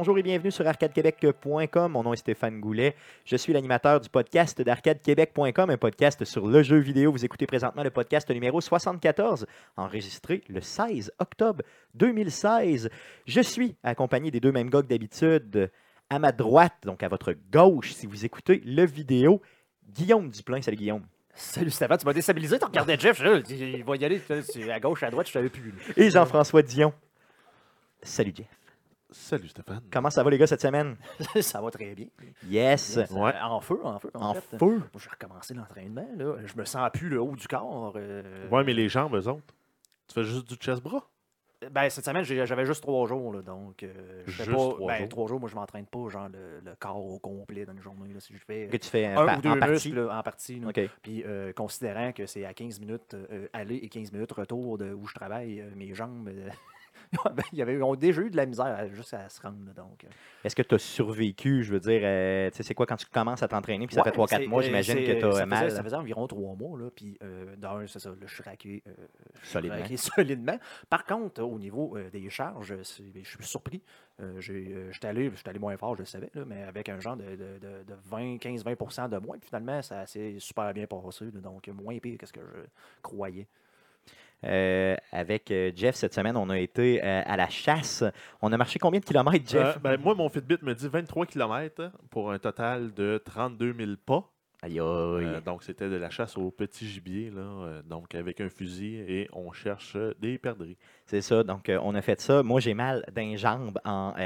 Bonjour et bienvenue sur arcadequebec.com. Mon nom est Stéphane Goulet. Je suis l'animateur du podcast d'arcadequebec.com, un podcast sur le jeu vidéo. Vous écoutez présentement le podcast numéro 74, enregistré le 16 octobre 2016. Je suis accompagné des deux mêmes gars que d'habitude. À ma droite, donc à votre gauche, si vous écoutez le vidéo, Guillaume Duplain. Salut Guillaume. Salut Stéphane, tu m'as déstabilisé, tu regardais Jeff, je, il va y aller à gauche, à droite, je savais plus. Et Jean-François Dion. Salut Jeff. Salut Stéphane. Comment ça va les gars cette semaine? ça va très bien. Yes. Yes. Ouais. Euh, En feu, en feu. En, En fait. feu. J'ai recommencé l'entraînement. là. Je me sens plus le haut du corps. euh, Ouais, mais les jambes, eux autres. Tu fais juste du chest-bras? Ben, cette semaine, j'avais juste trois jours. Là, donc, euh, je fais Juste pas, trois ben, jours? trois jours, moi, je m'entraîne pas genre le, le corps au complet dans une journée. Là, si je fais Que tu fais un ou deux en partie. là, en partie. Puis, euh, considérant que c'est à 15 minutes euh, aller et 15 minutes retour de où je travaille, euh, mes jambes, il y avait, ils ont déjà eu de la misère juste à se rendre. là, donc, euh. Est-ce que tu as survécu? Je veux dire, euh, tu sais, c'est quoi quand tu commences à t'entraîner, puis ça Ouais, fait 3-4 c'est- mois, euh, j'imagine que tu ça as faisait- mal? Ça faisait environ trois mois, là, puis euh, d'un, c'est ça, là, je suis raqué, euh, solidement. raqué solidement. Par contre, au niveau des charges, c'est- je suis surpris. J'étais allé, allé moins fort, je le savais, là, mais avec un genre de, de, de- de 20, 15-20 de moins. Puis finalement, ça s'est super bien passé, donc moins pire que ce que je croyais. Euh, avec euh, Jeff, cette semaine, on a été euh, à la chasse. On a marché combien de kilomètres, Jeff? Ben, moi, mon Fitbit me dit 23 km pour un total de 32 000 pas. Aïe, aïe. Euh, donc, c'était de la chasse au petit gibier, là, euh, donc avec un fusil, et on cherche euh, des perdrix. C'est ça. Donc, euh, on a fait ça. Moi, j'ai mal d'un jambe en plus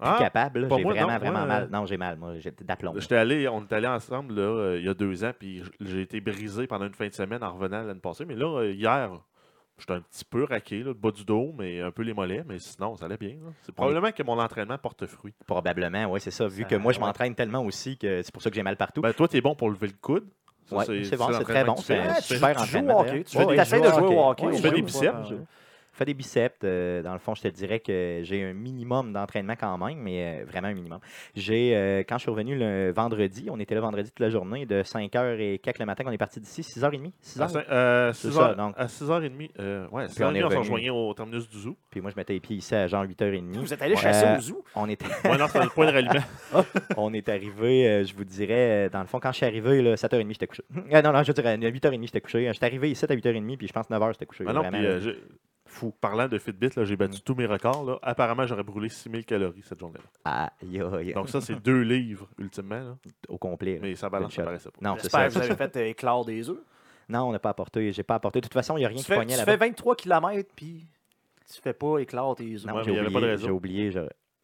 Ah, capable. J'ai vraiment, non, vraiment mal. Non, j'ai mal. Moi, j'ai d'aplomb. J'étais allé, on est allé ensemble là, il y a deux ans, puis j'ai été brisé pendant une fin de semaine en revenant l'année passée. Mais là, hier, j'étais un petit peu raqué, là, le bas du dos, mais un peu les mollets, mais sinon, ça allait bien. là. C'est probablement que mon entraînement porte fruit. Probablement, oui, c'est ça. Vu Ça- que moi, je ouais. m'entraîne tellement aussi que c'est pour ça que j'ai mal partout. Ben, toi, t'es bon pour lever le coude. Ça, Ouais, c'est bon, c'est très l'entraînement bon, que tu fais. c'est- un tu super joues- tu joues entraînement, au hockey, d'ailleurs. tu Ouais, joue de au jouer au hockey. Tu fais des biceps? Fais des biceps. euh, dans le fond, je te dirais que j'ai un minimum d'entraînement quand même, mais euh, vraiment un minimum. J'ai, euh, quand je suis revenu le vendredi, on était là vendredi toute la journée, de 5h et quelques le matin, on est parti d'ici, 6h30, 6h. À, cin- euh, C'est six ça, heures- donc. à 6h30, euh, ouais, Puis on est 6h30, on, se revenu. rejoignait au terminus du zoo. Puis moi, je mettais les pieds ici à genre 8h30. Vous êtes allé Ouais. chasser Euh, au zoo? On était, Ouais, non, c'était le point de ralliement. on est arrivé, euh, je vous dirais, dans le fond, quand je suis arrivé, là, 7h30, j'étais couché. Euh, non, non, je dirais, à 8h30, j'étais couché. Je suis arrivé ici à 8h30, puis je pense 9h, j'étais couché. Ah non, Vraiment, puis, euh, fou. Parlant de Fitbit, là, j'ai battu tous mes records. Là. Apparemment, j'aurais brûlé 6000 calories cette journée-là. Aïe, aïe, Donc, ça, c'est deux livres, ultimement. là. au complet. là. Mais ça balance, ça paraissait pas. Non, c'est J'espère ça. que vous avez fait euh, éclore des œufs. Non, on n'a pas apporté. J'ai pas apporté. De toute façon, il n'y a rien Tu qui fais, poignait tu là-bas. fais 23 km, puis tu fais pas éclore tes œufs. Non, Ouais, j'ai oublié. pas de réseau. J'ai oublié.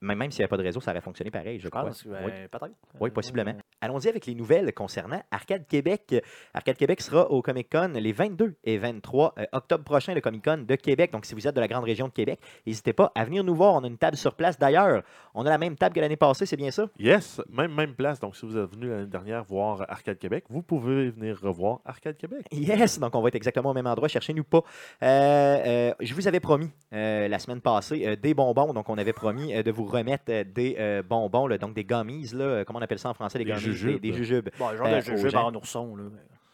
Même, même s'il n'y avait pas de réseau, ça aurait fonctionné pareil, je, Je crois. pense que, Oui. peut-être. Oui, possiblement. Allons-y avec les nouvelles concernant Arcade Québec. Arcade Québec sera au Comic Con les 22 et 23 euh, octobre prochain, le Comic Con de Québec. Donc, si vous êtes de la grande région de Québec, n'hésitez pas à venir nous voir. On a une table sur place. D'ailleurs, on a la même table que l'année passée, c'est bien ça? Yes, même, même place. Donc, si vous êtes venu l'année dernière voir Arcade Québec, vous pouvez venir revoir Arcade Québec. Yes, donc on va être exactement au même endroit. Cherchez-nous pas. Euh, euh, je vous avais promis euh, la semaine passée des bonbons. Donc, on avait promis de vous remettre des bonbons, là, donc des gummies. Là, comment on appelle ça en français? Des gummies, jujubes. Des, des jujubes. Bon, genre Euh, de aux jujube gens. en ourson. Là.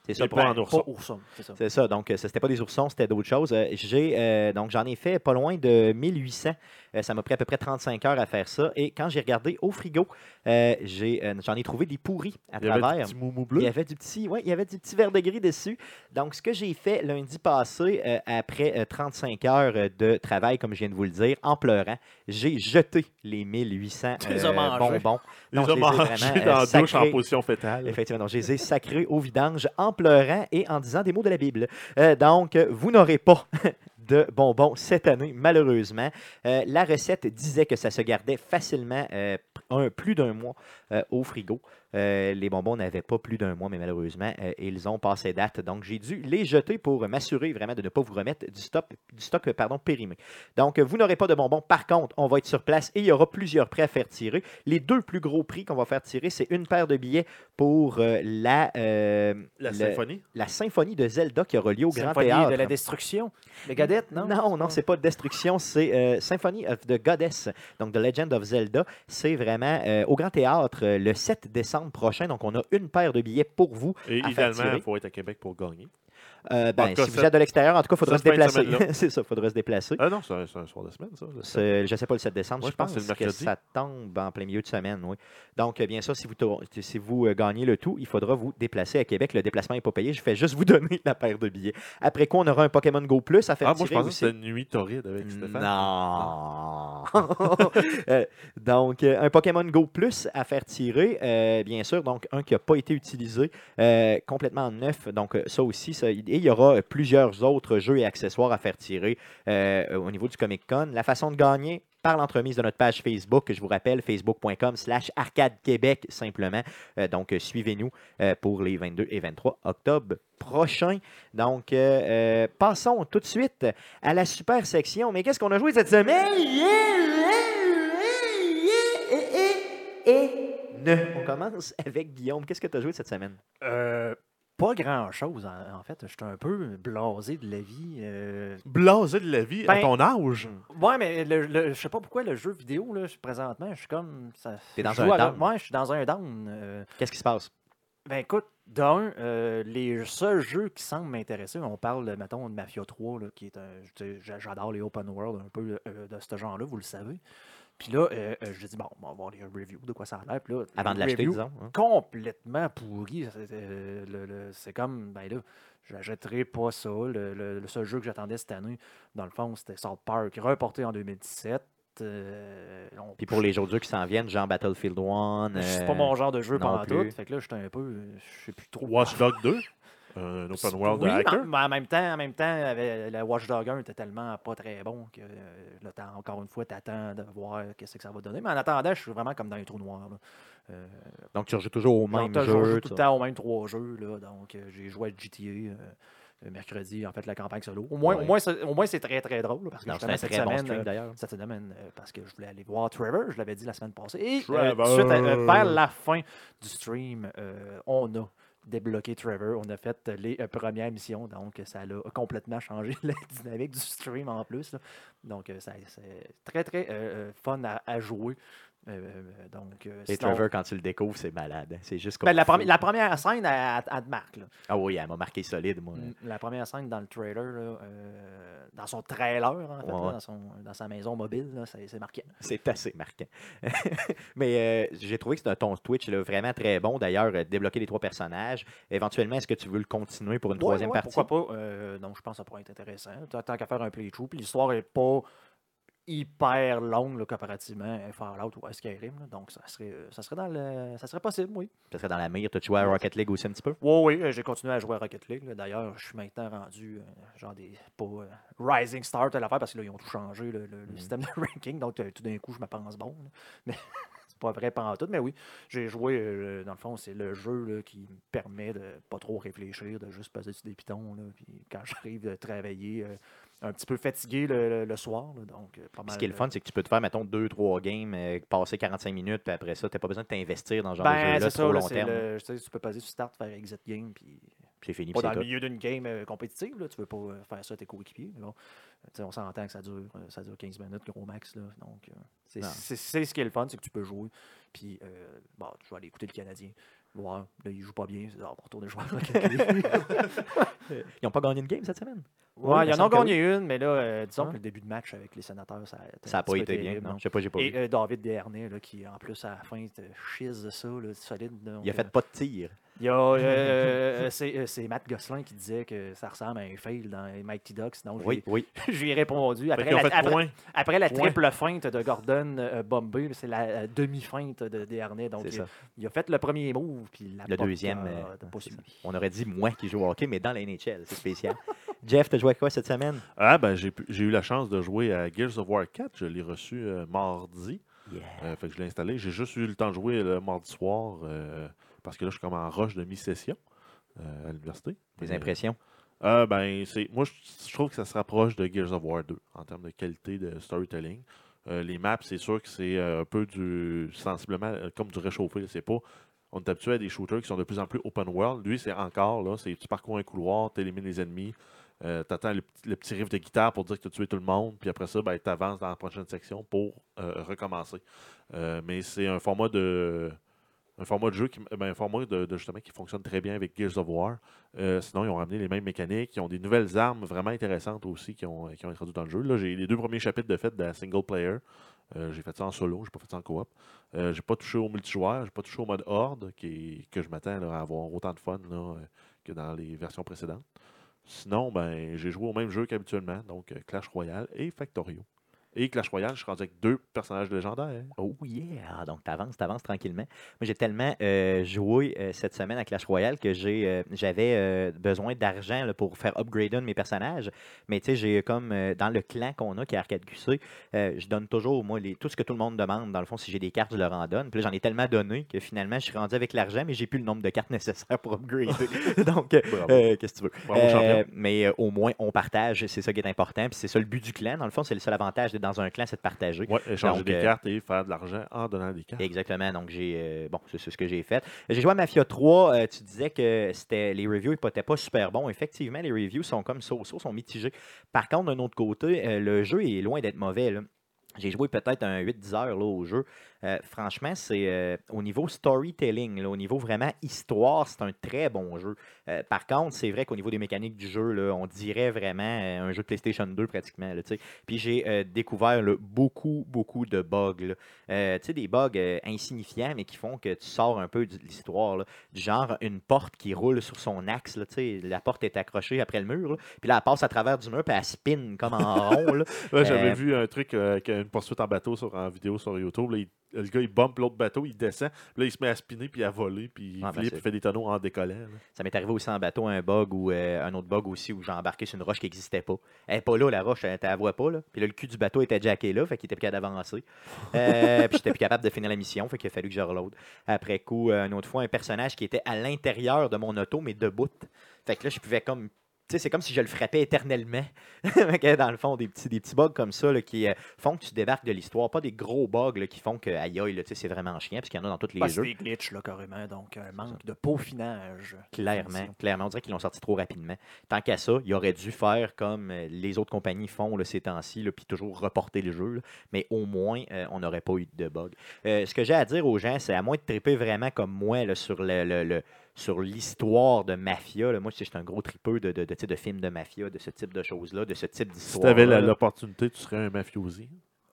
C'est ça. Pas en ourson. Pas ourson, c'est ça. Donc, euh, ce n'était pas des oursons, c'était d'autres choses. Euh, j'ai, euh, donc, j'en ai fait pas loin de 1800. Euh, ça m'a pris à peu près 35 heures à faire ça. Et quand j'ai regardé au frigo, euh, j'ai, euh, j'en ai trouvé des pourris à Il y avait travers. du petit moumou Il bleu? y avait du petit, ouais, il y avait du petit verre de gris dessus. Donc, ce que j'ai fait lundi passé, euh, après euh, 35 heures euh, de travail, comme je viens de vous le dire, en pleurant, j'ai jeté les 1800 Tu les as mangés. bonbons. Les ai mangé vraiment, euh, dans la douche en position fétale. Effectivement, donc je les ai sacrés au vidange en pleurant et en disant des mots de la Bible. Euh, donc, euh, vous n'aurez pas de bonbons cette année, malheureusement. Euh, la recette disait que ça se gardait facilement euh, plus d'un mois euh, au frigo. Euh, les bonbons n'avaient pas plus d'un mois, mais malheureusement, euh, ils ont passé date. Donc, j'ai dû les jeter pour m'assurer vraiment de ne pas vous remettre du stock, du stock euh, pardon, périmé. Donc, vous n'aurez pas de bonbons. Par contre, on va être sur place et il y aura plusieurs prix à faire tirer. Les deux plus gros prix qu'on va faire tirer, c'est une paire de billets pour euh, la, euh, La le- symphonie. la symphonie de Zelda qui aura lieu au Grand Symphonie Théâtre. de la destruction. Megadeth, non? Non, non, c'est pas Destruction, c'est euh, Symphony of the Goddess, donc The Legend of Zelda. C'est vraiment euh, au Grand Théâtre euh, le 7 décembre décembre prochain. Donc, on a une paire de billets pour vous. Et à idéalement, il faut être à Québec pour gagner. Euh, ben, cas, si vous êtes de l'extérieur, en tout cas, il faudra se déplacer. c'est ça, il faudra se déplacer. Ah non, c'est un, soir de semaine, ça. Je ne sais pas le 7 décembre, je pense que ça tombe en plein milieu de semaine, oui. Donc, euh, bien sûr, si vous, si vous euh, gagnez le tout, il faudra vous déplacer à Québec. Le déplacement n'est pas payé. Je fais juste vous donner la paire de billets. Après quoi, on aura un Pokémon Go Plus à faire Ah, moi, je pensais que c'était une nuit torride avec Stéphane. Non. Euh, donc, un Pokémon Go Plus à faire tirer, euh, bien sûr. Donc, un qui n'a pas été utilisé, complètement neuf. Donc, ça aussi. ça- et il y aura euh, plusieurs autres jeux et accessoires à faire tirer euh, au niveau du Comic Con. La façon de gagner, par l'entremise de notre page Facebook, que je vous rappelle, facebook.com slash arcade Québec, simplement. Euh, donc, euh, suivez-nous euh, pour les 22 et 23 octobre prochains. Donc, euh, euh, passons tout de suite à la super section. Mais qu'est-ce qu'on a joué cette semaine? Ne. On commence avec Guillaume. Qu'est-ce que tu as joué cette semaine? Pas grand-chose, en, en fait. J'étais un peu blasé de la vie. euh. Blasé de la vie à Ben- ton âge? Ouais, mais le, le- je sais pas pourquoi le jeu vidéo, là, je- présentement, je suis comme. ça- T'es dans je un down. Ouais, je suis dans un down. euh. Qu'est-ce qui se passe? Ben écoute, d'un, euh, les seuls jeux qui semblent m'intéresser, on parle, mettons, de Mafia 3, là, qui est un. J'adore les open world un peu euh, de ce genre-là, vous le savez. Puis là, euh, euh, j'ai dit, bon, on va voir les reviews de quoi ça a l'air. Puis là, Avant de l'acheter, disons. hein. complètement pourri. C'est euh, le- le- c'est comme, ben là, j'achèterai pas ça. Le, le- le seul jeu que j'attendais cette année, dans le fond, c'était South Park, reporté en 2017. Euh, on- Puis pour les autres jeux qui s'en viennent, genre Battlefield 1. c'est pas mon genre de jeu non pendant tout. plus. Fait que là, j'étais un peu, je sais plus trop. Watch Dog 2, un open world oui, de hacker. mais en- même temps, en même temps, avait- le Watch Dog 1 était tellement pas très bon que euh, là, encore une fois, tu attends de voir qu'est-ce que ça va donner. Mais en attendant, je suis vraiment comme dans les trous noirs. là. Euh, Donc tu rejoues toujours au même t'as- je jeu. joue tout le temps aux mêmes trois jeux. Là, donc, euh, j'ai joué à GTA euh, euh, mercredi, en fait, la campagne solo. Au moins, Ouais. au moins, c'est, au moins, c'est très, très drôle. Parce que Non, un cette très bon semaine, stream euh, d'ailleurs. cette semaine, euh, parce que je voulais aller voir Trevor, je l'avais dit la semaine passée. Et euh, suite, euh, vers la fin du stream, euh, on a débloqué Trevor. On a fait euh, les euh, premières missions, donc ça a complètement changé la dynamique du stream en plus. Donc, euh, c'est très, très fun à jouer. Euh, euh, donc, euh, Et sinon- Trevor, quand tu le découvres, c'est malade. hein. C'est juste. Ben, la, premi- la première scène, elle, elle te marque. là. Ah oui, elle m'a marqué solide, moi. La première scène dans le trailer, là, euh, dans son trailer, en fait, Ouais, là, ouais. dans, son, dans sa maison mobile, c'est c'est marqué. C'est assez marquant. Mais j'ai trouvé que c'était un ton Twitch là, vraiment très bon. D'ailleurs, débloquer les trois personnages. Éventuellement, est-ce que tu veux le continuer pour une Ouais, troisième ouais, partie? Pourquoi pas? Donc, je pense que ça pourrait être intéressant. Tant tant qu'à faire un playthrough, puis l'histoire est pas hyper longue là, comparativement à Fallout ou à Skyrim. là. donc, ça serait, euh, ça serait dans le, ça serait possible, oui. Ça serait dans la mire. Tu as joué à Rocket League aussi un petit peu? Oui, oui, euh, j'ai continué à jouer à Rocket League. D'ailleurs, je suis maintenant rendu euh, genre des. pas euh, Rising Star, telle affaire, parce que là, ils ont tout changé, le, le- le Mhm. système de ranking. Donc, tout d'un coup, je me pense bon. là. Mais c'est pas vrai pendant tout. Mais oui, j'ai joué, euh, dans le fond, c'est le jeu là, qui me permet de pas trop réfléchir, de juste passer sur des pitons. Là, puis quand j'arrive de travailler un petit peu fatigué le, soir, là, donc euh, pas Puis mal. ce qui est le euh, fun, c'est que tu peux te faire, mettons, deux, trois games, euh, passer 45 minutes, puis après ça, tu n'as pas besoin de t'investir dans ce genre de Ben, jeu-là c'est trop ça, là, long c'est terme. le- tu sais, tu peux passer sur Start, faire Exit Game, puis Puis c'est fini, pas puis dans c'est le tout. milieu d'une game euh, compétitive, là, tu veux pas euh, faire ça à tes coéquipiers. mais bon, euh, tu sais, on s'entend que ça dure, euh, ça dure 15 minutes, gros max. Là, donc, euh, c'est Non. c'est- c'est ce qui est le fun, c'est que tu peux jouer. Puis, euh, bon, je vais aller écouter le Canadien. Voir, là, il joue pas bien. c'est, Ah, on va retourner jouer. Ils n'ont pas gagné une game cette semaine? Ouais, Oui, il il y en que gagné une, mais là, euh, disons que le début de match avec les sénateurs, ça n'a pas été bien. terrible, Non, non? je sais pas, j'ai pas Et vu. euh, David Dernay, là, qui en plus à la fin te chise de ça, là, solide. Il a euh, fait pas de tir. Il y a, euh, euh, c'est euh, c'est Matt Gosselin qui disait que ça ressemble à un fail dans les Mighty Ducks. Donc, Oui, oui. je lui ai répondu. Après la, après, après triple feinte de Gordon euh, Bombay, c'est la, euh, demi-feinte de Dernay. Donc, C'est il, ça. il a fait le premier move. Puis la Le deuxième, a- euh. On aurait dit moi qui joue au hockey, mais dans la NHL. C'est spécial. Jeff, tu as joué à quoi cette semaine? Ah, ben, j'ai pu- j'ai eu la chance de jouer à Gears of War 4. Je l'ai reçu euh, mardi. Yeah. Euh, fait que je l'ai installé. J'ai juste eu le temps de jouer le mardi soir euh, parce que là, je suis comme en rush de mi-session euh, à l'université. Tes impressions? euh, ben, c'est, moi, je, je trouve que ça se rapproche de Gears of War 2 en termes de qualité de storytelling. Euh, les maps, c'est sûr que c'est un peu du sensiblement comme du réchauffé. C'est pas. On est habitué à des shooters qui sont de plus en plus open world. Lui, c'est encore là, c'est tu parcours un couloir, tu élimines les ennemis, euh, tu attends le, petit- le petit riff de guitare pour dire que tu as tué tout le monde, puis après ça, ben, tu avances dans la prochaine section pour euh, recommencer. Euh, mais c'est un format de un format de jeu qui, ben, un format de, justement qui fonctionne très bien avec Gears of War. Euh, sinon, ils ont ramené les mêmes mécaniques, ils ont des nouvelles armes vraiment intéressantes aussi qui ont, qui ont introduit dans le jeu. Là, j'ai les deux premiers chapitres de fait de la single player. Euh, j'ai fait ça en solo, j'ai pas fait ça en coop. Euh, j'ai pas touché au multijoueur, j'ai pas touché au mode horde qui, que je m'attends à avoir autant de fun là, euh, que dans les versions précédentes. Sinon, ben, j'ai joué au même jeu qu'habituellement, donc Clash Royale et Factorio. Et Clash Royale, je suis rendu avec deux personnages légendaires. Oh yeah! Donc, tu avances, tu avances tranquillement. Moi, j'ai tellement euh, joué euh, cette semaine à Clash Royale que j'ai, euh, j'avais besoin d'argent là, pour faire upgrader mes personnages. Mais tu sais, j'ai comme dans le clan qu'on a, qui est Arcade QC, je donne toujours, moi, les, tout ce que tout le monde demande. Dans le fond, si j'ai des cartes, je leur en donne. Puis là, j'en ai tellement donné que finalement, je suis rendu avec l'argent, mais j'ai plus le nombre de cartes nécessaires pour upgrader. Donc, qu'est-ce que tu veux? Bravo, mais au moins, on partage. C'est ça qui est important. Puis c'est ça le but du clan. Dans le fond, c'est le seul avantage dans un clan, c'est de partager. Ouais, échanger Donc, des euh, cartes et faire de l'argent en donnant des cartes. Exactement. Donc, j'ai. euh, bon, c'est ce que j'ai fait. J'ai joué à Mafia 3. euh, tu disais que c'était les reviews n'étaient pas super bons. Effectivement, les reviews sont comme so-so, sont mitigés. Par contre, d'un autre côté, euh, le jeu est loin d'être mauvais. là. J'ai joué peut-être un 8-10 heures là, au jeu. Euh, franchement, c'est euh, au niveau storytelling, là, au niveau vraiment histoire, c'est un très bon jeu. Euh, par contre, c'est vrai qu'au niveau des mécaniques du jeu, là, on dirait vraiment un jeu de PlayStation 2 pratiquement. là. Puis j'ai découvert beaucoup, beaucoup de bugs. des bugs insignifiants, mais qui font que tu sors un peu de l'histoire. Du genre une porte qui roule sur son axe. La porte est accrochée après le mur. Puis là, elle passe à travers du mur, puis elle spin comme en rond. Ouais, J'avais vu un truc, une poursuite en bateau sur, en vidéo sur YouTube. il- le gars, il bump l'autre bateau, il descend. Puis là, il se met à spinner, puis à voler, puis il Ah, ben, flippe, c'est- il fait des tonneaux en décollant. là. Ça m'est arrivé aussi en bateau, un bug ou euh, un autre bug aussi où j'ai embarqué sur une roche qui n'existait pas. Elle n'est pas là, la roche, tu la vois pas. Là. Puis là, le cul du bateau était jacké là, fait qu'il était plus capable d'avancer. Euh, puis j'étais plus capable de finir la mission, fait qu'il a fallu que je reload. Après coup, euh, une autre fois, un personnage qui était à l'intérieur de mon auto, mais debout. Fait que là, je pouvais comme. Tu sais, c'est comme si je le frappais éternellement. Dans le fond, des petits, des petits bugs comme ça là, qui euh, font que tu débarques de l'histoire. Pas des gros bugs là, qui font que, aïe aïe, c'est vraiment chiant, parce qu'il y en a dans tous les Bah, jeux. des glitches, là, carrément. Donc, un manque de peaufinage. Clairement, clairement. On dirait qu'ils l'ont sorti trop rapidement. Tant qu'à ça, il aurait dû faire comme euh, les autres compagnies font là, ces temps-ci, puis toujours reporter le jeu. là. Mais au moins, euh, on n'aurait pas eu de bug. Euh, ce que j'ai à dire aux gens, c'est à moins de triper vraiment comme moi là, sur le, le- le- sur l'histoire de mafia. là. Moi, je suis un gros tripeux de, de, de, films de mafia, de ce type de choses-là, de ce type Si d'histoire. tu avais l'opportunité, tu serais un mafiosi.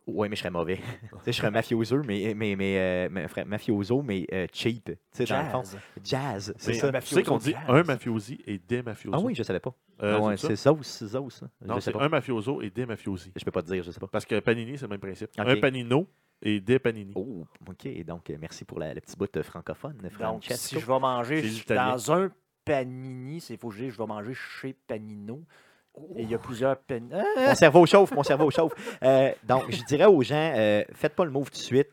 Oui, mais je serais mauvais. Tu sais, je serais un mafioso, mais, mais, mais, euh, mafioso, mais euh, cheap. Tu sais, dans le fond. Jazz. Jazz, c'est ça. Tu sais qu'on dit jazz. un mafiosi et des mafiosos. Ah oui, je savais pas. Euh, Ah ouais, c'est ça? c'est Zeus, c'est Zeus. hein. Non, c'est un mafioso et des mafiosi. Je peux pas te dire, je sais pas. Parce que Panini, c'est le même principe. Un panino et des panini. Oh, ok. Donc, euh, merci pour la, le petit bout de francophone, Donc, si je vais manger je- dans un panini, c'est faut que je dise, je vais manger chez Panino. Et il y a plusieurs panini. Mon cerveau chauffe, mon cerveau chauffe. Euh, donc, je dirais aux gens, euh, faites pas le move tout de suite.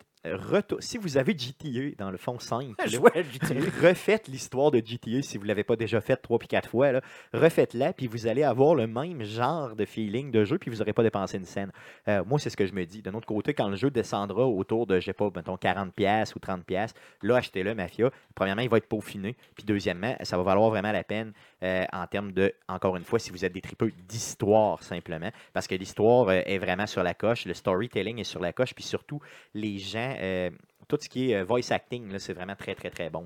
Si vous avez GTA dans le fond 5, là, Jouer à GTA. refaites l'histoire de GTA si vous ne l'avez pas déjà fait trois puis quatre fois. là. Refaites-la, puis vous allez avoir le même genre de feeling de jeu, puis vous n'aurez pas dépensé une scène. Euh, moi, c'est ce que je me dis. D'un autre côté, quand le jeu descendra autour de, je sais pas, mettons 40$ ou 30$, là, achetez-le, Mafia. Premièrement, il va être peaufiné. Puis deuxièmement, ça va valoir vraiment la peine euh, en termes de, encore une fois, si vous êtes des tripeux d'histoire simplement, parce que l'histoire euh, est vraiment sur la coche, le storytelling est sur la coche, puis surtout, les gens, euh, tout ce qui est voice acting, c'est vraiment très, très, très bon.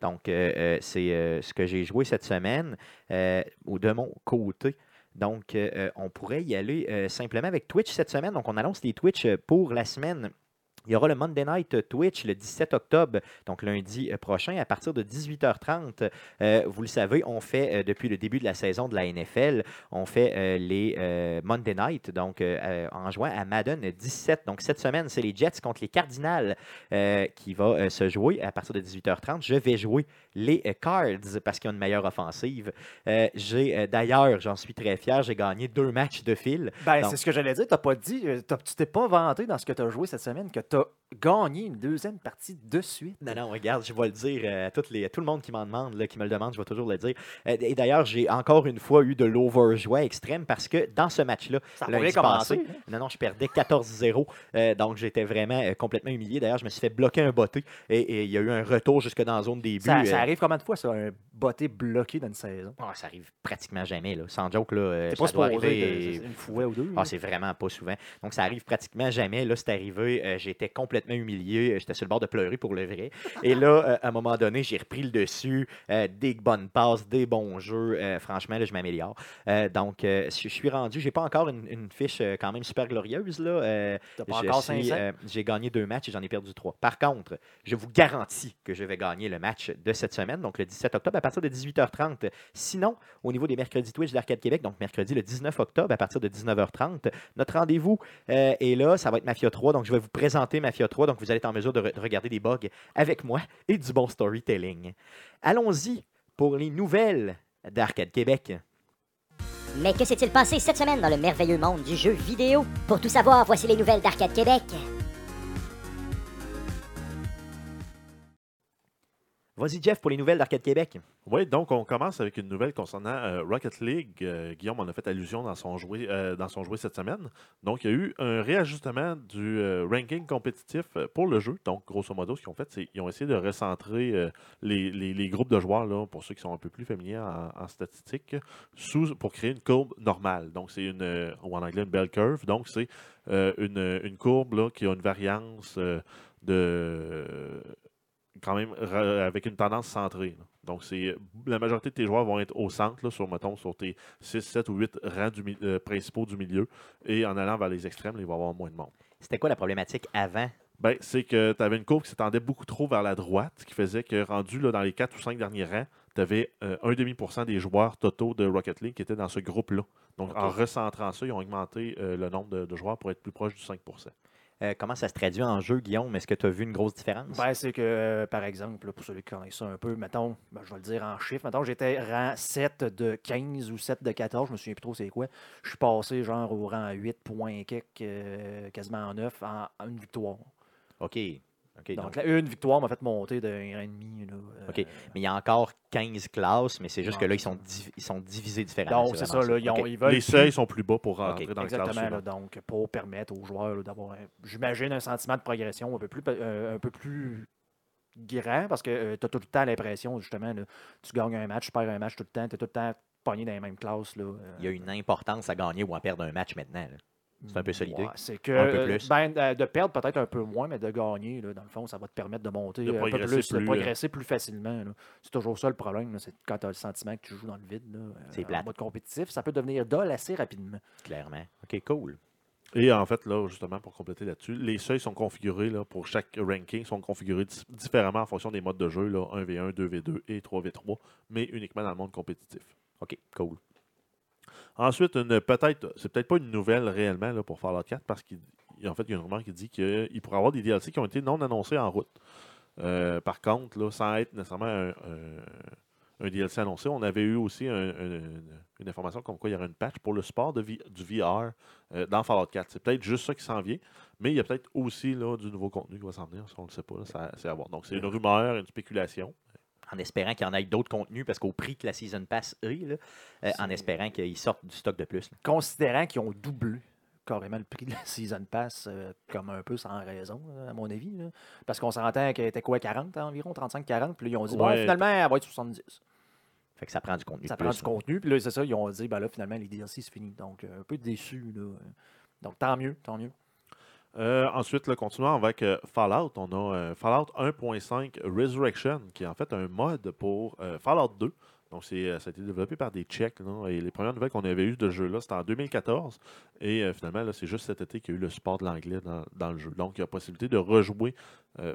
Donc, c'est ce que j'ai joué cette semaine ou de mon côté. Donc, on pourrait y aller simplement avec Twitch cette semaine. Donc, on annonce les Twitch pour la semaine. Il y aura le Monday Night Twitch le 17 octobre, donc lundi euh, prochain, à partir de 18h30. Euh, vous le savez, on fait euh, depuis le début de la saison de la NFL, on fait euh, les Monday Night, donc en juin à Madden 17. Donc cette semaine, c'est les Jets contre les Cardinals qui va se jouer à partir de 18h30. Je vais jouer les Cards parce qu'ils ont une meilleure offensive. J'ai d'ailleurs, j'en suis très fier, j'ai gagné deux matchs de fil. Ben, c'est ce que j'allais dire. T'as pas dit, tu t'es pas vanté dans ce que tu as joué cette semaine que tu as gagné une deuxième partie de suite. Non, non, regarde, je vais le dire euh, à, toutes les, à tout le monde qui m'en demande, là, qui me le demande, je vais toujours le dire. Euh, et d'ailleurs, j'ai encore une fois eu de l'overjoie extrême parce que dans ce match-là, Ça a lundi pas bien commencé. passé, non, non, je perdais 14-0. euh, donc, j'étais vraiment complètement humilié. D'ailleurs, je me suis fait bloquer un botté et, il y a eu un retour jusque dans la zone début. Ça, ça arrive combien de fois, ça, un botté bloqué dans une saison? ah, ça arrive pratiquement jamais, là. sans joke. Là, T'es ça pas doit arriver- de- une fois ou deux. Ah, c'est vraiment pas souvent. Donc, ça arrive pratiquement jamais. Là, c'est arrivé. j'ai j'étais complètement humilié. J'étais sur le bord de pleurer pour le vrai. Et là, euh, à un moment donné, j'ai repris le dessus. Euh, des bonnes passes, des bons jeux. Euh, franchement, là, je m'améliore. Euh, donc, euh, je suis rendu. J'ai pas encore une, une fiche euh, quand même super glorieuse. Là. Euh, T'as pas je encore suis, 500? euh, J'ai gagné deux matchs et j'en ai perdu trois. Par contre, je vous garantis que je vais gagner le match de cette semaine, donc le 17 octobre, à partir de 18h30. Sinon, au niveau des mercredis Twitch d'Arcade Québec, donc mercredi le 19 octobre, à partir de 19h30, notre rendez-vous euh, est là. Ça va être Mafia 3. Donc, je vais vous présenter Mafia 3. Donc, vous allez être en mesure de, re- de regarder des bugs avec moi et du bon storytelling. Allons-y pour les nouvelles d'Arcade Québec. Mais que s'est-il passé cette semaine dans le merveilleux monde du jeu vidéo? Pour tout savoir, voici les nouvelles d'Arcade Québec. Vas-y, Jeff, pour les nouvelles d'Arcade Québec. Oui, donc on commence avec une nouvelle concernant euh, Rocket League. Euh, Guillaume en a fait allusion dans son, jouet, euh, dans son cette semaine. Donc, il y a eu un réajustement du ranking compétitif pour le jeu. Donc, grosso modo, ce qu'ils ont fait, c'est qu'ils ont essayé de recentrer les, les- groupes de joueurs, là, pour ceux qui sont un peu plus familiers en, en statistique, sous, pour créer une courbe normale. Donc, c'est une, ou en anglais, une bell curve. Donc, c'est une, une courbe là, qui a une variance de quand même avec une tendance centrée. là. Donc, c'est la majorité de tes joueurs vont être au centre, là, sur, mettons, sur tes 6, 7 ou 8 rangs du euh, principaux du milieu. Et en allant vers les extrêmes, là, il va y avoir moins de monde. C'était quoi la problématique avant? Ben, c'est que tu avais une courbe qui s'étendait beaucoup trop vers la droite, ce qui faisait que, rendu là, dans les 4 ou 5 derniers rangs, tu avais 1,5% des joueurs totaux de Rocket League qui étaient dans ce groupe-là. Donc, en recentrant ça, ils ont augmenté euh, le nombre de, de joueurs pour être plus proche du 5%. Euh, comment ça se traduit en jeu, Guillaume? Est-ce que tu as vu une grosse différence? Ben, c'est que, euh, par exemple, là, pour celui qui connaît ça un peu, mettons, ben, je vais le dire en chiffres, mettons, j'étais rang 7 de 15 ou 7 de 14, je me souviens plus trop c'est quoi. Je suis passé genre au rang 8 points quelques, euh, quasiment en 9 en, en une victoire. OK. OK, Donc, donc- là, une victoire m'a fait monter d'un rang et demi. Là, euh, OK. Mais il y a encore 15 classes, mais c'est juste que là, ils sont, ils sont divisés différemment. Donc, c'est ça, là, ils, ont- OK. ils veulent Les plus- seuils sont plus bas pour rentrer Ok, dans le classe Exactement, là, suivante. donc pour permettre aux joueurs d'avoir, j'imagine, un sentiment de progression un peu plus, euh, un peu plus grand parce que tu as tout le temps l'impression, justement, là, tu gagnes un match, tu perds un match tout le temps, tu es tout le temps pogné dans les mêmes classes. Là, euh, Il y a une importance à gagner ou à perdre un match maintenant. là. C'est un peu ça l'idée. Ouais, c'est que Un peu plus. ben, euh, de perdre peut-être un peu moins, mais de gagner, là, dans le fond, ça va te permettre de monter De un peu progresser plus, de euh, progresser plus facilement. là. C'est toujours ça le problème, là, c'est quand tu as le sentiment que tu joues dans le vide. là, euh, C'est en mode compétitif, ça peut devenir dol assez rapidement. Clairement. OK, cool. Et en fait, là, justement, pour compléter là-dessus, les seuils sont configurés là, pour chaque ranking, sont configurés différemment en fonction des modes de jeu, là, 1v1, 2v2 et 3v3, mais uniquement dans le monde compétitif. OK, cool. Ensuite, une peut-être, c'est peut-être pas une nouvelle réellement là, pour Fallout 4, parce qu'en fait, il y a une rumeur qui dit qu'il pourrait y avoir des DLC qui ont été non annoncés en route. Euh, par contre, là, sans être nécessairement un, un- un DLC annoncé, on avait eu aussi un- un- une information comme quoi il y aurait une patch pour le support de du VR euh, dans Fallout 4. C'est peut-être juste ça qui s'en vient, mais il y a peut-être aussi là, du nouveau contenu qui va s'en venir, ça, on ne le sait pas, c'est à voir. Donc, c'est une rumeur, une spéculation. En espérant qu'il y en ait d'autres contenus, parce qu'au prix que la Season Pass est, là, euh, en espérant qu'ils sortent du stock de plus. là. considérant qu'ils ont doublé carrément le prix de la Season Pass, euh, comme un peu sans raison, à mon avis. là. Parce qu'on s'entend qu'elle était quoi, 40 environ, 35-40, puis là, ils ont dit, bon, finalement, elle va être 70. Fait que ça prend du contenu. Ça prend du contenu, puis là, c'est ça, ils ont dit, ben là, finalement, les DLC, c'est fini. Donc, euh, un peu déçu, là. Donc, tant mieux, tant mieux. Euh, ensuite, là, continuons avec euh, Fallout. On a euh, Fallout 1.5 Resurrection, qui est en fait un mode pour Fallout 2. Donc, ça a été développé par des Tchèques. et les premières nouvelles qu'on avait eues de ce jeu-là, c'était en 2014. Et finalement, c'est juste cet été qu'il y a eu le support de l'anglais dans, dans le jeu. Donc, il y a possibilité de rejouer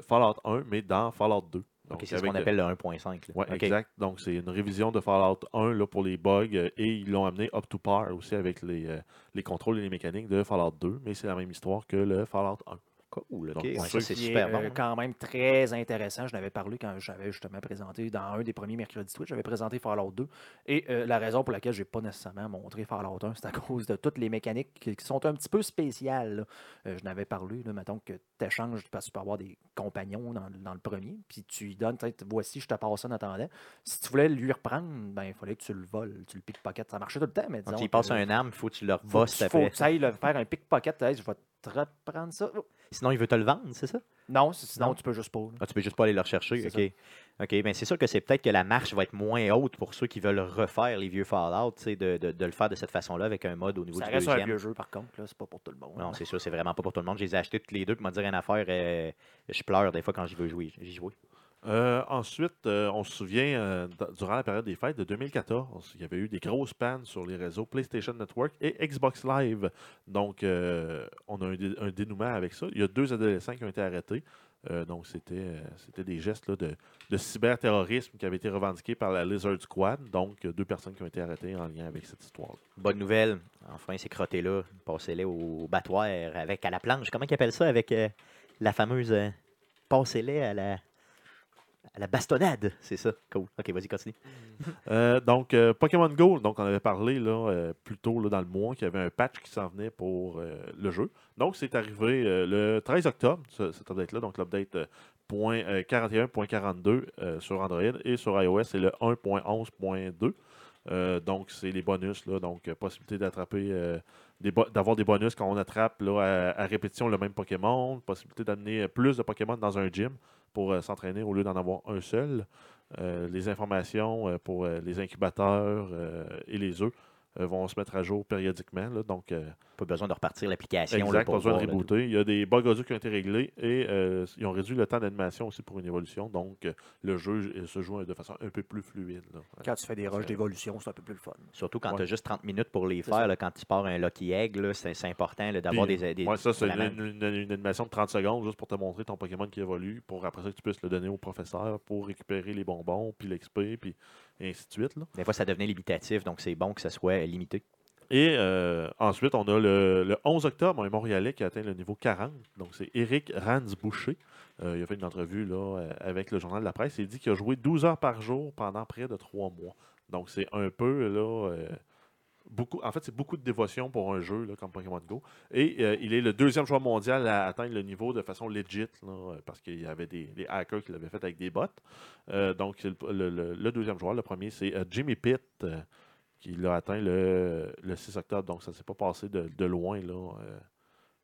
Fallout 1, mais dans Fallout 2. Donc, c'est ce qu'on appelle le 1.5. là. oui, OK. exact. Donc, c'est une révision de Fallout 1 là, pour les bugs euh, et ils l'ont amené up to par aussi avec les, euh, les contrôles et les mécaniques de Fallout 2, mais c'est la même histoire que le Fallout 1. Cool. OK, Donc, ouais, ça, c'est super bon. euh, quand même très intéressant. Je n'avais parlé quand j'avais justement présenté dans un des premiers mercredis Twitch, j'avais présenté Fallout 2. Et euh, la raison pour laquelle je n'ai pas nécessairement montré Fallout 1, c'est à cause de toutes les mécaniques qui, sont un petit peu spéciales. Euh, je n'avais parlé, là, mettons que tu échanges parce que tu peux avoir des compagnons dans, le- dans le premier, puis tu lui donnes, peut-être, voici, je te passe ça en attendant. Si tu voulais lui reprendre, ben il fallait que tu le voles, tu le pickpocket. Ça marchait tout le temps, mais Quand disons il passe que- un arme, il faut que tu leur faut, bosses faut que tu ailles le faire un pickpocket. Hey, je vais reprendre ça. Oh. Sinon, il veut te le vendre, c'est ça? Non, sinon Non? tu peux juste pas. Ah, tu peux juste pas aller le rechercher. OK. OK. Ben, c'est sûr que c'est peut-être que la marche va être moins haute pour ceux qui veulent refaire les vieux Fallout, tu sais, de, de, de le faire de cette façon-là avec un mode au niveau Ça du reste un deuxième. vieux jeu, par contre. là, C'est pas pour tout le monde. Non, c'est sûr, c'est vraiment pas pour tout le monde. Je les ai achetés toutes les deux, puis m'a dire une affaire, euh, je pleure des fois quand j'y veux jouer. J'y jouais. Euh, ensuite, euh, on se souvient, euh, durant la période des fêtes de 2014, il y avait eu des grosses pannes sur les réseaux PlayStation Network et Xbox Live. Donc, on a un, un dénouement avec ça. Il y a deux adolescents qui ont été arrêtés. Donc, c'était des gestes là, de, cyberterrorisme qui avaient été revendiqués par la Lizard Squad. Donc, deux personnes qui ont été arrêtées en lien avec cette histoire. Bonne nouvelle. Enfin, ces crottés-là, passez-les au battoir avec à la planche. Comment ils appellent ça avec la fameuse passez-les à la, la bastonnade? C'est ça. Cool. OK, vas-y, continue. Euh, donc, euh, Pokémon Go, donc on avait parlé là, euh, plus tôt là, dans le mois qu'il y avait un patch qui s'en venait pour le jeu. Donc, c'est arrivé le 13 octobre, ce- cet update-là, donc l'update euh, point, euh, 41.42 euh, sur Android et sur iOS, c'est le 1.11.2. Euh, donc, c'est les bonus, là, donc possibilité d'attraper, d'avoir des bonus quand on attrape là, à, répétition le même Pokémon, possibilité d'amener plus de Pokémon dans un gym pour euh, s'entraîner au lieu d'en avoir un seul. Euh, les informations euh, pour les incubateurs et les œufs vont se mettre à jour périodiquement. là. donc, euh, Pas besoin de repartir l'application. là, exact, pour pas besoin de rebooter. Il y a des bugs audio qui ont été réglés et euh, ils ont réduit le temps d'animation aussi pour une évolution. Donc, euh, le jeu euh, se joue de façon un peu plus fluide. là. Quand tu fais des rushs d'évolution, c'est un peu plus le fun. Surtout quand Ouais. tu as juste 30 minutes pour les faire. là, quand tu pars un Lucky Egg, là, c'est c'est important là, d'avoir Puis, des, des ouais, ça, c'est une, une- une animation de 30 secondes juste pour te montrer ton Pokémon qui évolue, pour après ça que tu puisses le donner au professeur pour récupérer les bonbons, puis l'XP, puis et ainsi de suite. là. Des fois, ça devenait limitatif, donc c'est bon que ça soit limité. Et euh, ensuite, on a le, le 11 octobre, un Montréalais qui a atteint le niveau 40. Donc, c'est Éric Ransboucher. Euh, il a fait une entrevue là, euh, avec le journal de la presse. Il dit qu'il a joué 12 heures par jour pendant près de 3 mois. Donc, c'est un peu là. Beaucoup, en fait, c'est beaucoup de dévotion pour un jeu comme Pokémon Go. Et il est le deuxième joueur mondial à atteindre le niveau de façon legit, parce qu'il y avait des, hackers qui l'avaient fait avec des bots. Donc, le, deuxième joueur. Le premier, c'est Jimmy Pitt, qui l'a atteint le, le 6 octobre. Donc, ça ne s'est pas passé de, de loin, là, euh,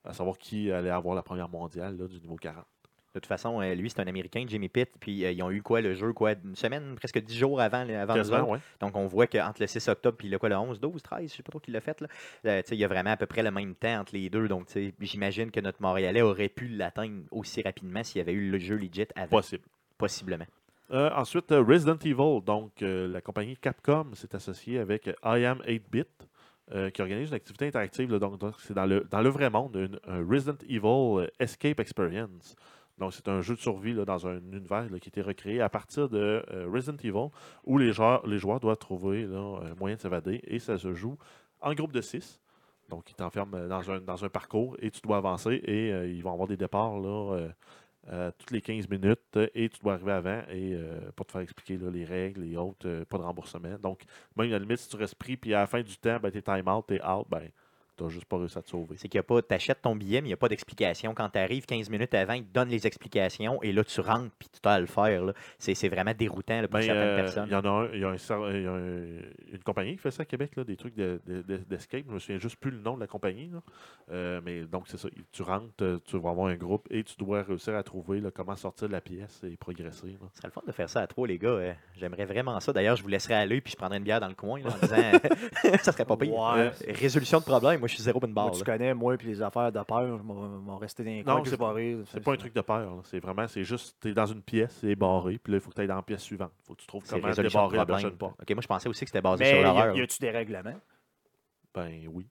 à savoir qui allait avoir la première mondiale là, du niveau 40. De toute façon, euh, lui, c'est un Américain, Jimmy Pitt, puis euh, ils ont eu quoi le jeu, quoi, une semaine, presque 10 jours avant, le- avant nous ouais. Donc, on voit qu'entre le 6 octobre puis le, quoi, le 11, 12, 13, je sais pas trop qui l'a fait. Là. Euh, il y a vraiment à peu près le même temps entre les deux. Donc, j'imagine que notre Montréalais aurait pu l'atteindre aussi rapidement s'il y avait eu le jeu legit avant, Possible. possiblement. Euh, ensuite, euh, Resident Evil, donc euh, la compagnie Capcom s'est associée avec I Am 8-Bit, euh, qui organise une activité interactive. donc, c'est dans le, dans le vrai monde, une- un Resident Evil Escape Experience. Donc, c'est un jeu de survie dans un univers qui a été recréé à partir de Resident Evil, où les joueurs, les joueurs doivent trouver un moyen de s'évader, et ça se joue en groupe de 6. Donc, ils t'enferment dans un, dans un parcours et tu dois avancer et ils vont avoir des départs là, euh, toutes les 15 minutes euh, et tu dois arriver avant et euh, pour te faire expliquer les règles et autres, pas de remboursement. Donc, même à la limite, si tu restes pris puis à la fin du temps, ben, t'es time out, t'es out, ben, t'as juste pas réussi à te sauver. C'est qu'il y a pas, t'achètes ton billet, mais il n'y a pas d'explication. Quand tu arrives 15 minutes avant, ils te donnent les explications et là, tu rentres puis tu as à le faire. C'est, c'est vraiment déroutant là, pour Ben, certaines euh, personnes. Il y en a un, il y a, un cer- il y a un- une compagnie qui fait ça à Québec, là, des trucs de- de- de- d'escape. Je me souviens juste plus le nom de la compagnie. là. Euh, mais donc, c'est ça. Tu rentres, tu vas avoir un groupe et tu dois réussir à trouver là, comment sortir de la pièce et progresser. là. C'est le fun de faire ça à trois, les gars. euh, J'aimerais vraiment ça. D'ailleurs, je vous laisserai aller puis je prendrai une bière dans le coin là, en disant ça serait pas pire. Ouais. Euh, résolution de problème, moi je suis zéro bonne barre. Moi, tu là. connais, moi, puis les affaires de peur, je m'en m'en resté dans les Non, coins, c'est vais rire. C'est pas un truc de peur. là. C'est vraiment, c'est juste, t'es dans une pièce, c'est barré, puis là, il faut que tu ailles dans la pièce suivante. faut que tu trouves C'est comment résolution de débarrer la problème. prochaine porte. Ok, moi je pensais aussi que c'était basé Mais sur y a- l'horreur. y là. a-tu des règlements? Ben oui.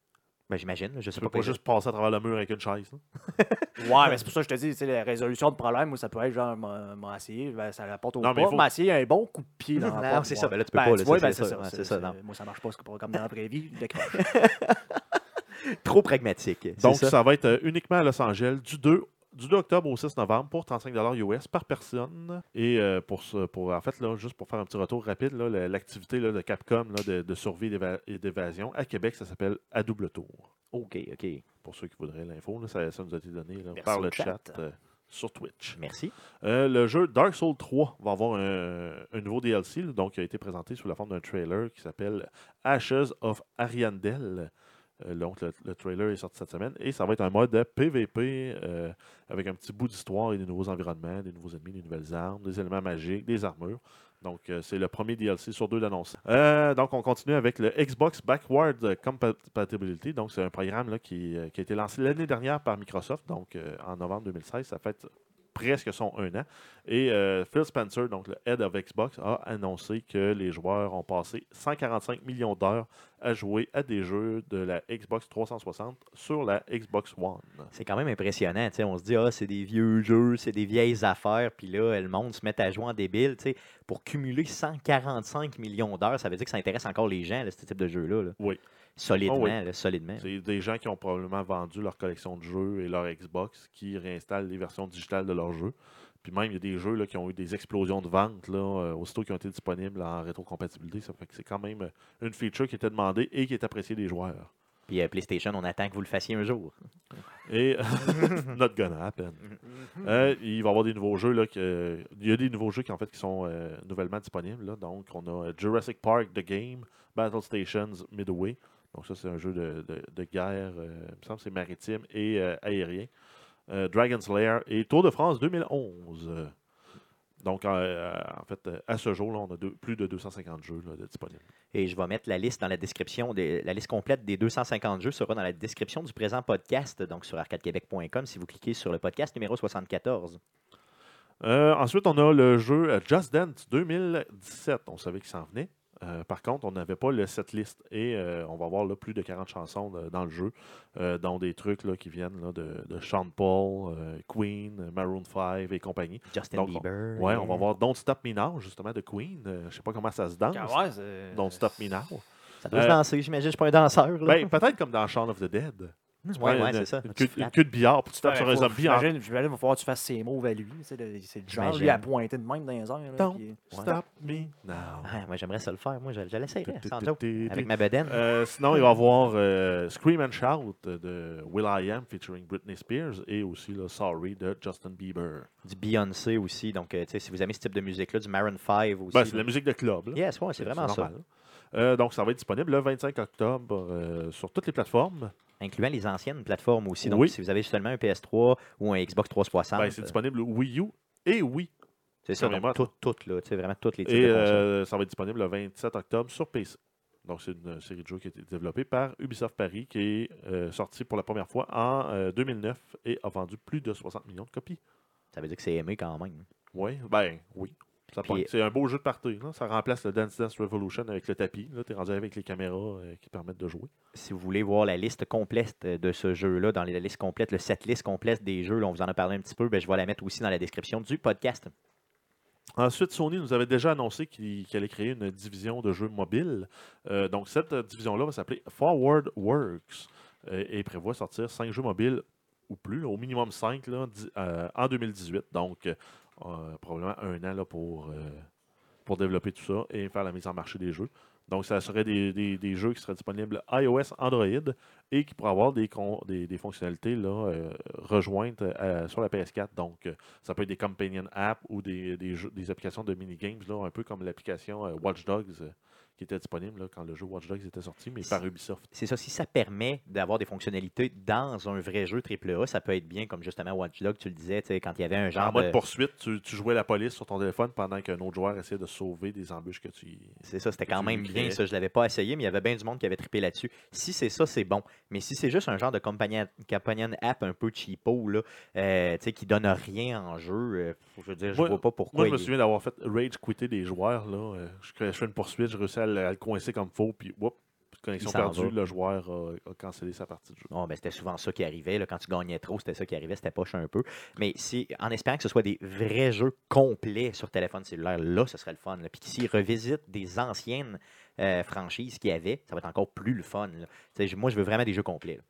Ben, j'imagine, je Tu sais peux pas. pas juste passer à travers le mur avec une chaise. là. Ouais, mais c'est pour ça que je te dis, tu sais, la résolution de problème, moi, ça peut être genre, m'a m'a essayé, ben, ça rapporte au Non, mais pas, il faut- un bon coup de pied dans la Non, porte, c'est ça, ben là, tu peux Ben, pas, tu là, vois, ben, c'est c'est ça, ça. ouais, c'est- c'est ça, c'est- non. Moi, ça marche pas c'est pas comme dans la vraie vie. D'accord. Trop pragmatique. Donc, ça. ça. va être euh, uniquement à Los Angeles du 2, du 2 octobre au 6 novembre pour 35 US par personne. Et euh, pour, ce- pour, en fait, là, juste pour faire un petit retour rapide, l'activité de Capcom là, de, de survie et d'éva- et d'évasion à Québec, ça s'appelle À double tour. Ok, ok. Pour ceux qui voudraient l'info, ça, ça nous a été donné là, par le chat. chat, euh, sur Twitch. Merci. Euh, le jeu Dark Souls 3 va avoir un, un nouveau DLC, donc qui a été présenté sous la forme d'un trailer qui s'appelle Ashes of Ariandel. Euh, donc, le, le trailer est sorti cette semaine. Et ça va être un mode PVP euh, avec un petit bout d'histoire et des nouveaux environnements, des nouveaux ennemis, des nouvelles armes, des éléments magiques, des armures. Donc, euh, c'est le premier DLC sur deux d'annonce. Donc, on continue avec le Xbox Backward Compatibility. Donc, c'est un programme qui, qui a été lancé l'année dernière par Microsoft, donc en novembre 2016. Ça fait presque son un an. Et euh, Phil Spencer, donc le head of Xbox, a annoncé que les joueurs ont passé 145 millions d'heures à jouer à des jeux de la Xbox 360 sur la Xbox One. C'est quand même impressionnant. On se dit, ah, c'est des vieux jeux, c'est des vieilles affaires. Puis là, le monde se met à jouer en débile. Pour cumuler 145 millions d'heures, ça veut dire que ça intéresse encore les gens, là, ce type de jeu-là. là. Oui. Solidement. Oh oui. là, solidement. C'est des gens qui ont probablement vendu leur collection de jeux et leur Xbox qui réinstallent les versions digitales de leurs jeux. Puis même, il y a des jeux là, qui ont eu des explosions de ventes là, euh, aussitôt qui ont été disponibles en rétrocompatibilité. Ça fait que c'est quand même euh, une feature qui était demandée et qui est appréciée des joueurs. Puis euh, PlayStation, on attend que vous le fassiez un jour. Et not gonna happen. Euh, il va y avoir des nouveaux jeux. Là, que, il y a des nouveaux jeux qui, en fait, qui sont euh, nouvellement disponibles. Là. Donc, on a Jurassic Park The Game, Battle Stations Midway. Donc, ça, c'est un jeu de, de- de guerre, euh, il me semble c'est maritime et euh, aérien. Euh, Dragon's Lair et Tour de France 2011. Euh, Donc, en fait, à ce jour, là, on a plus de 250 jeux là, disponibles. Et je vais mettre la liste dans la description. Des, la liste complète des 250 jeux sera dans la description du présent podcast, donc sur arcadequebec.com, si vous cliquez sur le podcast numéro 74. Euh, ensuite, on a le jeu Just Dance 2017. On savait qu'il s'en venait. Euh, par contre, on n'avait pas le setlist et euh, on va avoir là, plus de 40 chansons dans le jeu, euh, dont des trucs là, qui viennent là, de, de Sean Paul, euh, Queen, Maroon 5 et compagnie. Justin Donc, Bieber. Ouais, et- on va voir Don't Stop Me Now, justement, de Queen. Euh, je sais pas comment ça se danse. Ah ouais, c'est- Don't Stop Me Now. Ça doit se danser, j'imagine. Je suis pas un danseur. Ben, peut-être comme dans Shaun of the Dead. Ouais, prends ouais, c'est ça. Une, Tu queue, une frappes. queue de billard, puis tu tapes Ouais, sur un zombie J'imagine, va falloir que tu fasses ses mots à lui. sais, le- C'est le genre, lui, à pointer de même dans les airs. là, Don't puis- Stop Me Now. Ouais, moi, j'aimerais ça le faire. Moi, je, je l'essayerais, Avec ma bedaine. Euh, sinon, il va y avoir euh, Scream and Shout de Will I Am featuring Britney Spears et aussi là, Sorry de Justin Bieber. Du Beyoncé aussi. Donc, euh, tu sais, si vous aimez ce type de musique-là, du Maroon 5 aussi. Ben, c'est de la musique de club. là. Yes, ouais, c'est vraiment ça. Euh, donc, ça va être disponible le 25 octobre euh, sur toutes les plateformes. Incluant les anciennes plateformes aussi. Donc, Oui. si vous avez seulement un PS3 ou un Xbox 360, Ben, c'est disponible Wii U et Wii. c'est ça. Donc, toutes, toutes, là. Tu sais, vraiment toutes les types Et de euh, ça va être disponible le 27 octobre sur PC. Donc, c'est une série de jeux qui a été développée par Ubisoft Paris, qui est euh, sortie pour la première fois en euh, 2009 et a vendu plus de 60 millions de copies. Ça veut dire que c'est aimé quand même. Oui, ben oui. C'est un beau jeu de party. là. Ça remplace le Dance Dance Revolution avec le tapis. Tu es rendu avec les caméras euh, qui permettent de jouer. Si vous voulez voir la liste complète de ce jeu-là, dans la liste complète, le set list complète des jeux, là, on vous en a parlé un petit peu, ben, je vais la mettre aussi dans la description du podcast. Ensuite, Sony nous avait déjà annoncé qu'il qu'il allait créer une division de jeux mobiles. Euh, donc, cette euh, division-là va s'appeler Forward Works euh, et prévoit sortir 5 jeux mobiles ou plus, au minimum 5 là, di- euh, en 2018. Donc, euh, probablement un an là, pour, euh, pour développer tout ça et faire la mise en marché des jeux. Donc, ça serait des, des- jeux qui seraient disponibles iOS, Android et qui pourraient avoir des, des, fonctionnalités là, euh, rejointes sur la PS4. Donc, ça peut être des companion apps ou des, jeux- des applications de minigames, un peu comme l'application Watch Dogs qui était disponible là, quand le jeu Watch Dogs était sorti, mais par Ubisoft. C'est ça, si ça permet d'avoir des fonctionnalités dans un vrai jeu AAA, ça peut être bien, comme justement Watch Dogs, tu le disais, tu sais, quand il y avait un genre en mode de... poursuite, tu, tu jouais la police sur ton téléphone pendant qu'un autre joueur essayait de sauver des embûches que tu C'est ça, c'était quand même bien ça. Je l'avais pas essayé, mais il y avait bien du monde qui avait trippé là-dessus. Si c'est ça, c'est bon. Mais si c'est juste un genre de compagnon, companion app un peu cheapo, là, euh, tu sais, qui donne rien en jeu, euh, je veux dire, je Moi- vois pas pourquoi. Moi, je me souviens d'avoir fait rage quitter des joueurs. Là. Euh, Je, je fais une poursuite, je réussis à le, à le coincer comme faux, puis whoop, connexion perdue, va. le joueur a, a cancellé sa partie de jeu. Bon, ben, c'était souvent ça qui arrivait. Là, quand tu gagnais trop, c'était ça qui arrivait. C'était poche un peu. Mais si, en espérant que ce soit des vrais jeux complets sur téléphone cellulaire, là, ce serait le fun. là. Puis s'ils revisitent des anciennes euh, franchises qu'il y avait, ça va être encore plus le fun. Moi, je veux vraiment des jeux complets. là.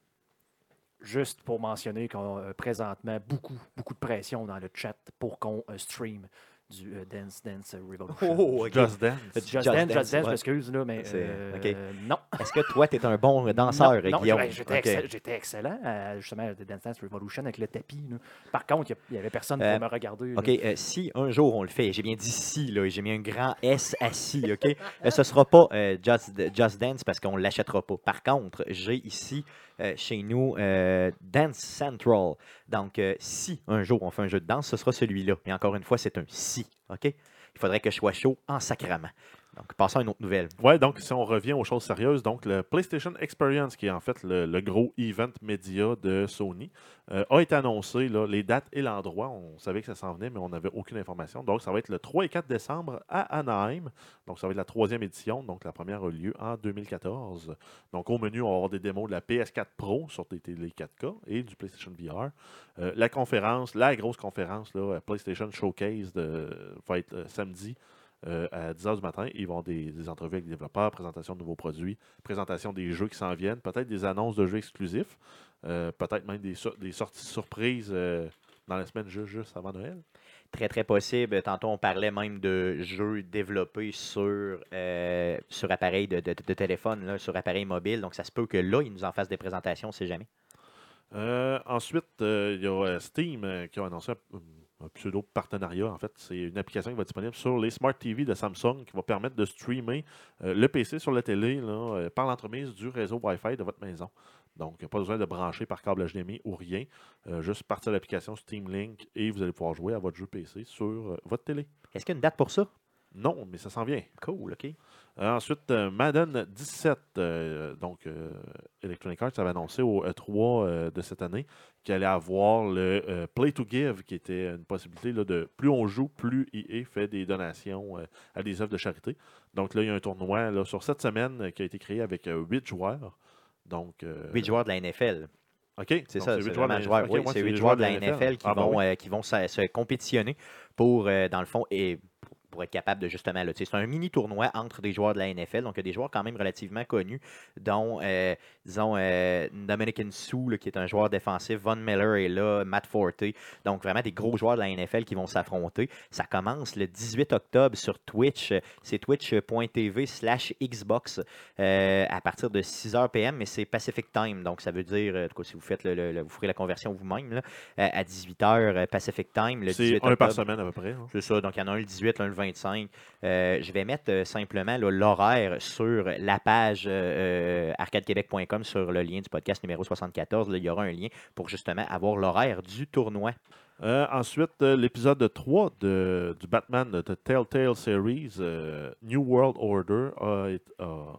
Juste pour mentionner qu'on a présentement beaucoup, beaucoup de pression dans le chat pour qu'on euh, stream. Du euh, Dance Dance Revolution. Oh, ok. Just Dance. Just, Just Dance, Dance, Just Dance, m'excuse, là, mais euh, non. Est-ce que toi, tu es un bon danseur, non, non, Guillaume? ouais, j'étais, excell- excellent, à, justement, à Dance Dance Revolution avec le tapis. là. Par contre, il n'y avait personne Euh, pour me regarder. OK, euh, si un jour on le fait, j'ai bien dit si, là, j'ai mis un grand S assis, OK? Euh, ce ne sera pas euh, Just, Just Dance parce qu'on ne l'achètera pas. Par contre, j'ai ici euh, chez nous euh, Dance Central. Donc, euh, si un jour on fait un jeu de danse, ce sera celui-là. Et encore une fois, c'est un si, OK? Il faudrait que je sois chaud en sacrament. Donc, passons à une autre nouvelle. Ouais, donc si on revient aux choses sérieuses, donc le PlayStation Experience, qui est en fait le, gros event média de Sony, euh, a été annoncé, là, les dates et l'endroit. On savait que ça s'en venait, mais on n'avait aucune information. Donc, ça va être le 3 et 4 décembre à Anaheim. Donc, ça va être la troisième édition. Donc, la première a eu lieu en 2014. Donc, au menu, on va avoir des démos de la PS4 Pro sur des télé 4K et du PlayStation VR. Euh, la conférence, la grosse conférence, là, PlayStation Showcase, va être euh, samedi euh, à 10h du matin. Ils vont avoir des, des entrevues avec des développeurs, présentation de nouveaux produits, présentation des jeux qui s'en viennent, peut-être des annonces de jeux exclusifs, euh, peut-être même des, des sorties surprises euh, dans la semaine juste, juste avant Noël. Très, très possible. Tantôt, on parlait même de jeux développés sur, sur appareil de, de- de téléphone, là, sur appareil mobile. Donc, ça se peut que là, ils nous en fassent des présentations, on ne sait jamais. Ensuite, il y a Steam qui a annoncé un, pseudo-partenariat. En fait, c'est une application qui va être disponible sur les Smart TV de Samsung qui va permettre de streamer euh, le PC sur la télé là, euh, par l'entremise du réseau Wi-Fi de votre maison. Donc, pas besoin de brancher par câble HDMI ou rien. Euh, juste partir de l'application Steam Link et vous allez pouvoir jouer à votre jeu PC sur votre télé. Est-ce qu'il y a une date pour ça? Non, mais ça s'en vient. Cool, OK. Euh, ensuite, euh, Madden 17, euh, donc Electronic Arts avait annoncé au E3 euh, de cette année qu'il allait avoir le Play to Give, qui était une possibilité là, de plus on joue, plus EA fait des donations à des œuvres de charité. Donc là, il y a un tournoi là, sur cette semaine qui a été créé avec euh, 8 joueurs. Donc, euh, 8 joueurs de la NFL. OK. C'est ça, c'est joueurs de vraiment la- joueurs. OK, oui, ouais, c'est les 8 joueurs de la NFL qui Ah, ben vont, oui. euh, qui vont se, se compétitionner pour, euh, dans le fond, et pour- être capable de justement. là, C'est un mini tournoi entre des joueurs de la NFL. Donc, il y a des joueurs quand même relativement connus, dont, euh, disons, euh, Dominican Sue, là, qui est un joueur défensif. Von Miller est là, Matt Forte. Donc, vraiment des gros joueurs de la NFL qui vont s'affronter. Ça commence le 18 octobre sur Twitch. C'est twitch.tv slash Xbox euh, à partir de 6h PM, mais c'est Pacific Time. Donc, ça veut dire, en tout cas, si vous faites le, le- le- vous ferez la conversion vous-même, là, à 18h Pacific Time, le 18 C'est un octobre. par semaine à peu près. hein. C'est ça, donc il y en a un le 18, un le 25. Euh, je vais mettre euh, simplement l'horaire sur la page euh, arcadequebec.com sur le lien du podcast numéro 74. Là, il y aura un lien pour justement avoir l'horaire du tournoi. Euh, ensuite, euh, l'épisode 3 de, du Batman de Telltale Series, euh, New World Order, a, été- a-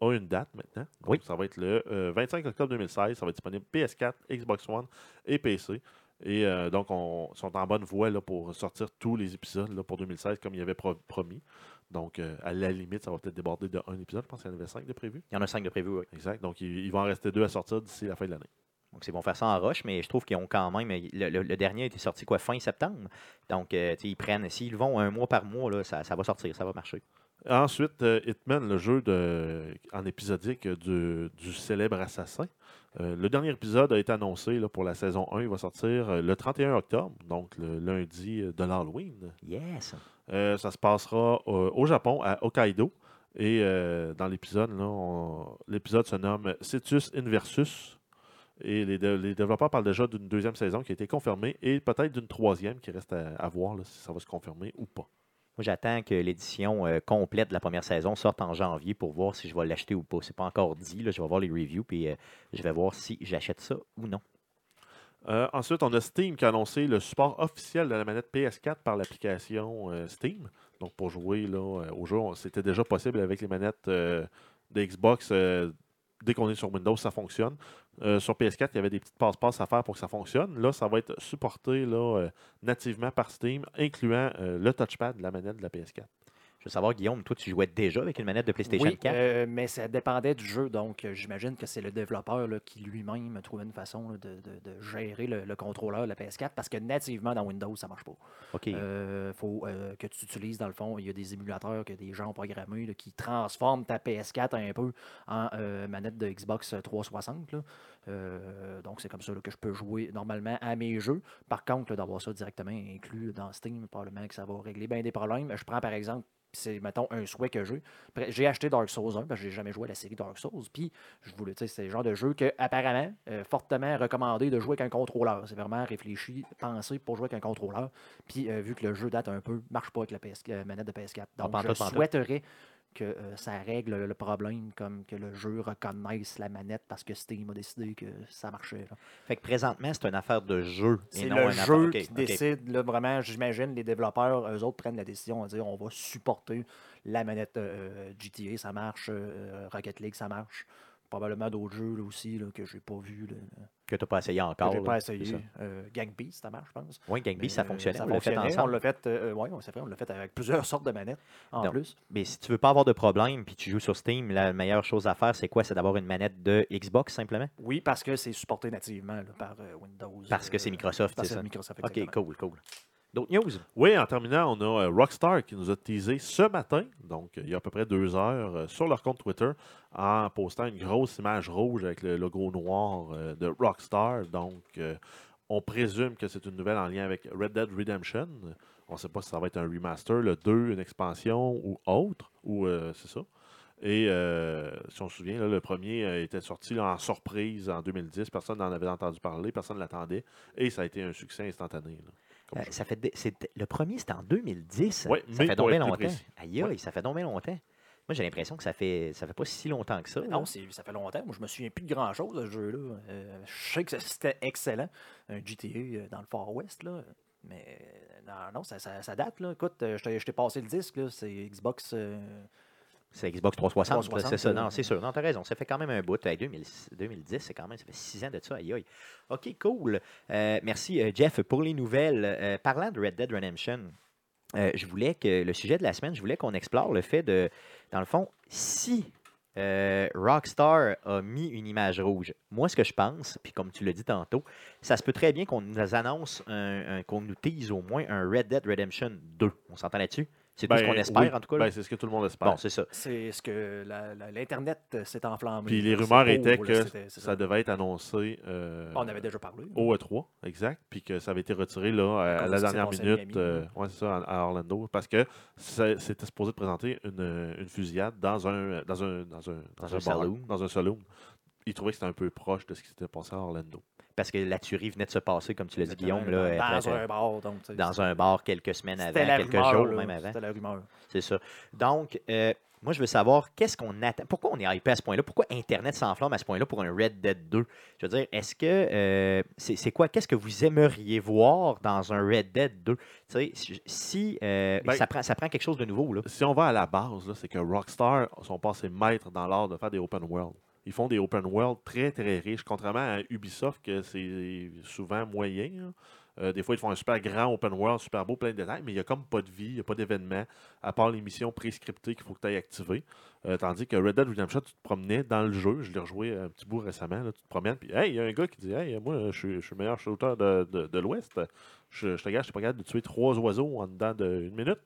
a une date maintenant. Donc, Oui. Ça va être le euh, 25 octobre 2016. Ça va être disponible PS4, Xbox One et PC. Et euh, donc, on sont en bonne voie là, pour sortir tous les épisodes là, pour 2016 comme il avait pro- promis. Donc, euh, à la limite, ça va peut-être déborder de un épisode. Je pense qu'il y en avait cinq de prévu. Il y en a cinq de prévus, oui. Exact. Donc, il, il va en rester deux à sortir d'ici la fin de l'année. Donc, c'est bon faire ça en roche, mais je trouve qu'ils ont quand même. Le, le- le dernier a été sorti quoi, fin septembre. Donc, euh, ils prennent. S'ils vont un mois par mois, là, ça, ça va sortir, ça va marcher. Ensuite, Hitman, le jeu de, en épisodique du, du célèbre assassin. Euh, le dernier épisode a été annoncé là, pour la saison 1. Il va sortir euh, le 31 octobre, donc le lundi euh, de l'Halloween. Yes. Euh, ça se passera au Japon, à Hokkaido. Et dans l'épisode, on- l'épisode se nomme Cetus Inversus. Et les, dé- les développeurs parlent déjà d'une deuxième saison qui a été confirmée et peut-être d'une troisième qui reste à, à voir là, si ça va se confirmer ou pas. Moi, j'attends que l'édition euh, complète de la première saison sorte en janvier pour voir si je vais l'acheter ou pas. C'est pas encore dit. Là. Je vais voir les reviews puis euh, je vais voir si j'achète ça ou non. Euh, ensuite, on a Steam qui a annoncé le support officiel de la manette PS4 par l'application euh, Steam. Donc, pour jouer là, au jeu, c'était déjà possible avec les manettes de Xbox. Dès qu'on est sur Windows, ça fonctionne. Euh, sur PS4, il y avait des petites passe-passe à faire pour que ça fonctionne. Là, ça va être supporté là, euh, nativement par Steam, incluant euh, le touchpad de la manette de la PS4. Veux savoir, Guillaume, toi, tu jouais déjà avec une manette de PlayStation Oui, 4. euh, mais ça dépendait du jeu. Donc, euh, j'imagine que c'est le développeur là, qui lui-même a trouvé une façon là, de, de- de gérer le, le contrôleur de la PS4 parce que nativement dans Windows, ça marche pas. OK. Il faut euh, que tu utilises, dans le fond, il y a des émulateurs que des gens ont programmés là, qui transforment ta PS4 un peu en euh, manette de Xbox 360. là. Euh, donc, c'est comme ça là, que je peux jouer normalement à mes jeux. Par contre, d'avoir ça directement inclus dans Steam, probablement que ça va régler bien des problèmes. Je prends par exemple, c'est, mettons, un souhait que j'ai. J'ai acheté Dark Souls 1 parce que j'ai jamais joué à la série Dark Souls. Puis, je voulais, tu sais, c'est le genre de jeu que, apparemment, euh, fortement recommandé de jouer avec un contrôleur. C'est vraiment réfléchi, pensé pour jouer avec un contrôleur. Puis, euh, vu que le jeu date un peu, marche pas avec la PS, euh, manette de PS4. Donc, je souhaiterais que euh, ça règle le problème, comme que le jeu reconnaisse la manette parce que Steam a décidé que ça marchait. là. Fait que présentement, c'est une affaire de jeu. C'est le jeu affaire- qui décide, là, vraiment, j'imagine, les développeurs, eux autres, prennent la décision de dire on va supporter la manette euh, GTA, ça marche, euh, Rocket League, ça marche. Probablement d'autres jeux là, aussi là, que j'ai pas vu, Que tu n'as pas essayé que encore. j'ai là, pas essayé. ça. Euh, Gang Beast, ça marche, je pense. Oui, Gang Beast, ça euh, fonctionnait. Ça on l'a fait fonctionnait, on l'a fait, euh, ouais, ouais, c'est vrai, on l'a fait avec plusieurs sortes de manettes en Non. plus. Mais si tu veux pas avoir de problème puis tu joues sur Steam, la meilleure chose à faire, c'est quoi? C'est d'avoir une manette de Xbox simplement? Oui, parce que c'est supporté nativement là, par euh, Windows. Parce que c'est euh, Microsoft, c'est que ça? Microsoft, OK, cool, cool. Oui, en terminant, on a euh, Rockstar qui nous a teasé ce matin, donc il y a à peu près deux heures, euh, sur leur compte Twitter, en postant une grosse image rouge avec le logo noir euh, de Rockstar. Donc, euh, on présume que c'est une nouvelle en lien avec Red Dead Redemption. On ne sait pas si ça va être un remaster, le 2, une expansion ou autre, ou euh, c'est ça. Et euh, si on se souvient, le premier euh, était sorti en surprise en 2010. Personne n'en avait entendu parler, personne ne l'attendait. Et ça a été un succès instantané. Euh, ça fait le premier, c'était en 2010. Ouais, ça fait donc bien longtemps. Aïe, aïe, Ouais. ça fait donc bien longtemps. Moi, j'ai l'impression que ça fait ça fait pas si longtemps que ça. Non, ça fait longtemps. Moi, je me souviens plus de grand-chose de ce jeu-là. Euh, je sais que c'était excellent, un GTA euh, dans le Far West, là. Mais non, non, ça, ça- ça date. Là. Écoute, je t'ai je t'ai passé le disque, là, c'est Xbox. euh, C'est Xbox 360, 360, c'est ça. Non, c'est sûr. Non, t'as raison. Ça fait quand même un bout. Hey, 2000 2010, c'est quand même, ça fait six ans de ça. Aïe, aïe. OK, cool. Euh, merci, euh, Jeff, pour les nouvelles. Euh, parlant de Red Dead Redemption, euh, je voulais que le sujet de la semaine, je voulais qu'on explore le fait de, dans le fond, si euh, Rockstar a mis une image rouge, moi, ce que je pense, puis comme tu l'as dit tantôt, ça se peut très bien qu'on nous annonce, qu'on nous tease au moins un Red Dead Redemption 2. On s'entend là-dessus? C'est tout ce Ben, qu'on espère, oui. en tout cas. là? Ben, c'est ce que tout le monde espère. bon, c'est ça. c'est ce que l'Internet euh, s'est enflammé. Puis les rumeurs étaient que là, ça devait être annoncé euh, On avait déjà parlé. au E3, exact, puis que ça avait été retiré là, à, la dernière minute, euh, ouais, c'est ça, à, à Orlando, parce que c'était supposé présenter une, une fusillade dans un dans un dans un Dans un un bar, saloon. dans un saloon. Ils trouvaient que c'était un peu proche de ce qui s'était passé à Orlando. Parce que la tuerie venait de se passer, comme tu l'as dit, Guillaume, là, dans, après, dans un bar. Donc, tu sais, dans un bar quelques semaines avant, la quelques rumeur, jours là, même avant. C'était la rumeur. C'est ça. Donc, euh, moi, je veux savoir, qu'est-ce qu'on attend? Pourquoi on est hypé à ce point-là? Pourquoi Internet s'enflamme à ce point-là pour un Red Dead 2? Je veux dire, est-ce que. euh, c'est c'est quoi? Qu'est-ce que vous aimeriez voir dans un Red Dead 2? Tu sais, si- si. euh, Ben- ça, prend, ça prend quelque chose de nouveau, là. Si on va à la base, là, c'est que Rockstar sont passés maîtres dans l'art de faire des open world. Ils font des open world très très riches, contrairement à Ubisoft, que c'est souvent moyen. là. Euh, des fois, ils font un super grand open world, super beau, plein de détails, mais il n'y a comme pas de vie, il n'y a pas d'événement, à part les missions prescriptées qu'il faut que tu ailles activer. Euh, tandis que Red Dead Redemption, tu te promenais dans le jeu, je l'ai rejoué un petit bout récemment, tu te promènes, puis hey, il y a un gars qui dit Hey, moi, je suis, je suis le meilleur shooter de, de, de l'Ouest. Je, je te gage, je suis pas capable de tuer trois oiseaux en dedans d'une minute.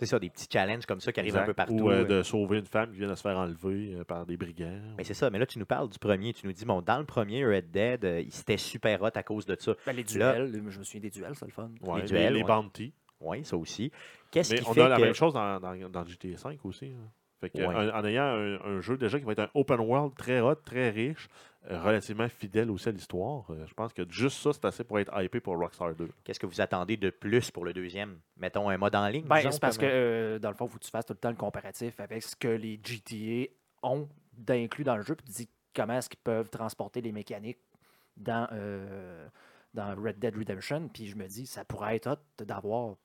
C'est ça, des petits challenges comme ça qui arrivent un peu partout. Ou euh, euh. de sauver une femme qui vient de se faire enlever euh, par des brigands. Mais c'est ça, mais là, tu nous parles du premier. Tu nous dis, bon, dans le premier Red Dead, euh, il c'était super hot à cause de ça. Ben, les Là- duels, je me souviens des duels, c'est le fun. Ouais, les duels, les ouais. bounties. Oui, ça aussi. Qu'est-ce qui on fait a la que... même chose dans, dans, dans GTA V aussi. hein. Fait que, Ouais. en, en ayant un, un jeu déjà qui va être un open world très hot, très riche, relativement fidèle aussi à l'histoire, euh, je pense que juste ça, c'est assez pour être hypé pour Rockstar 2. Qu'est-ce que vous attendez de plus pour le deuxième? Mettons un mode en ligne? Ben, c'est parce que, euh, dans le fond, il faut que tu fasses tout le temps le comparatif avec ce que les GTA ont d'inclus dans le jeu, puis tu dis comment est-ce qu'ils peuvent transporter les mécaniques dans, euh, dans Red Dead Redemption. Puis je me dis, ça pourrait être hot d'avoir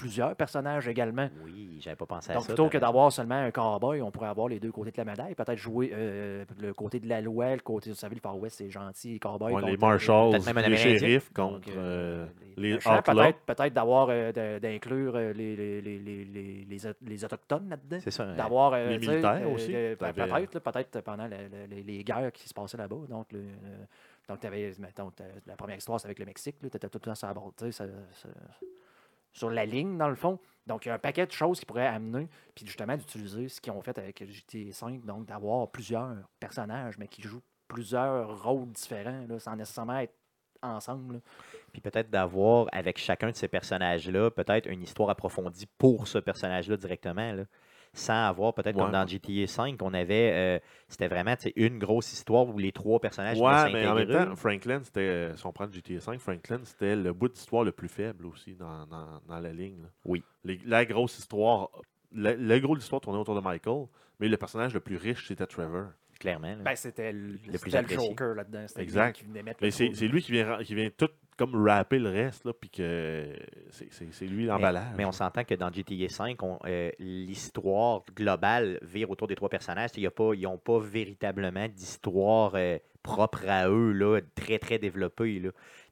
plusieurs personnages également. Oui, j'avais pas pensé à Donc, ça. plutôt t'as que d'avoir seulement un cowboy, on pourrait avoir les deux côtés de la médaille. Peut-être jouer euh, le côté de la loi, le côté, vous savez, le Far West, c'est gentil, les cowboys. Ouais, les contre Marshalls, Peut-être même un les Amérindien. shérifs donc, contre euh, euh, les. Outlaws. Peut-être d'avoir, euh, d'inclure euh, les, les, les, les, les, les, Aut- les Autochtones là-dedans. C'est ça. D'avoir, euh, Les militaires euh, aussi, euh, Peut-être, peut-être pendant la- la- les, les guerres qui se passaient là-bas. Donc, le, euh, donc tu avais, mettons, t'as- la première histoire, c'est avec le Mexique. Tu étais tout le temps sur la ça- ça- sur la ligne, dans le fond. Donc, il y a un paquet de choses qui pourraient amener, puis justement d'utiliser ce qu'ils ont fait avec GTA V, donc d'avoir plusieurs personnages, mais qui jouent plusieurs rôles différents, là, sans nécessairement être ensemble. Puis peut-être d'avoir avec chacun de ces personnages-là, peut-être une histoire approfondie pour ce personnage-là directement. là. Sans avoir, peut-être comme dans GTA V, on avait. euh, c'était vraiment une grosse histoire où les trois personnages Ouais, mais en même temps, Franklin, c'était, euh, si on prend le GTA V, Franklin, c'était le bout d'histoire le plus faible aussi dans, dans, dans la ligne. là. Oui. Les- la grosse histoire, la, la grosse histoire tournait autour de Michael, mais le personnage le plus riche, c'était Trevor. clairement. Ben, c'était le, plus c'était le. Joker là-dedans. Lui Exact. qui venait mettre Mais le c'est lui qui vient, qui vient tout comme rapper le reste, là, puis que c'est- lui l'emballage. Mais, on s'entend que dans GTA V, euh, l'histoire globale vire autour des trois personnages. Y a pas, ils n'ont pas véritablement d'histoire euh, propre à eux, là, très, très développée. là.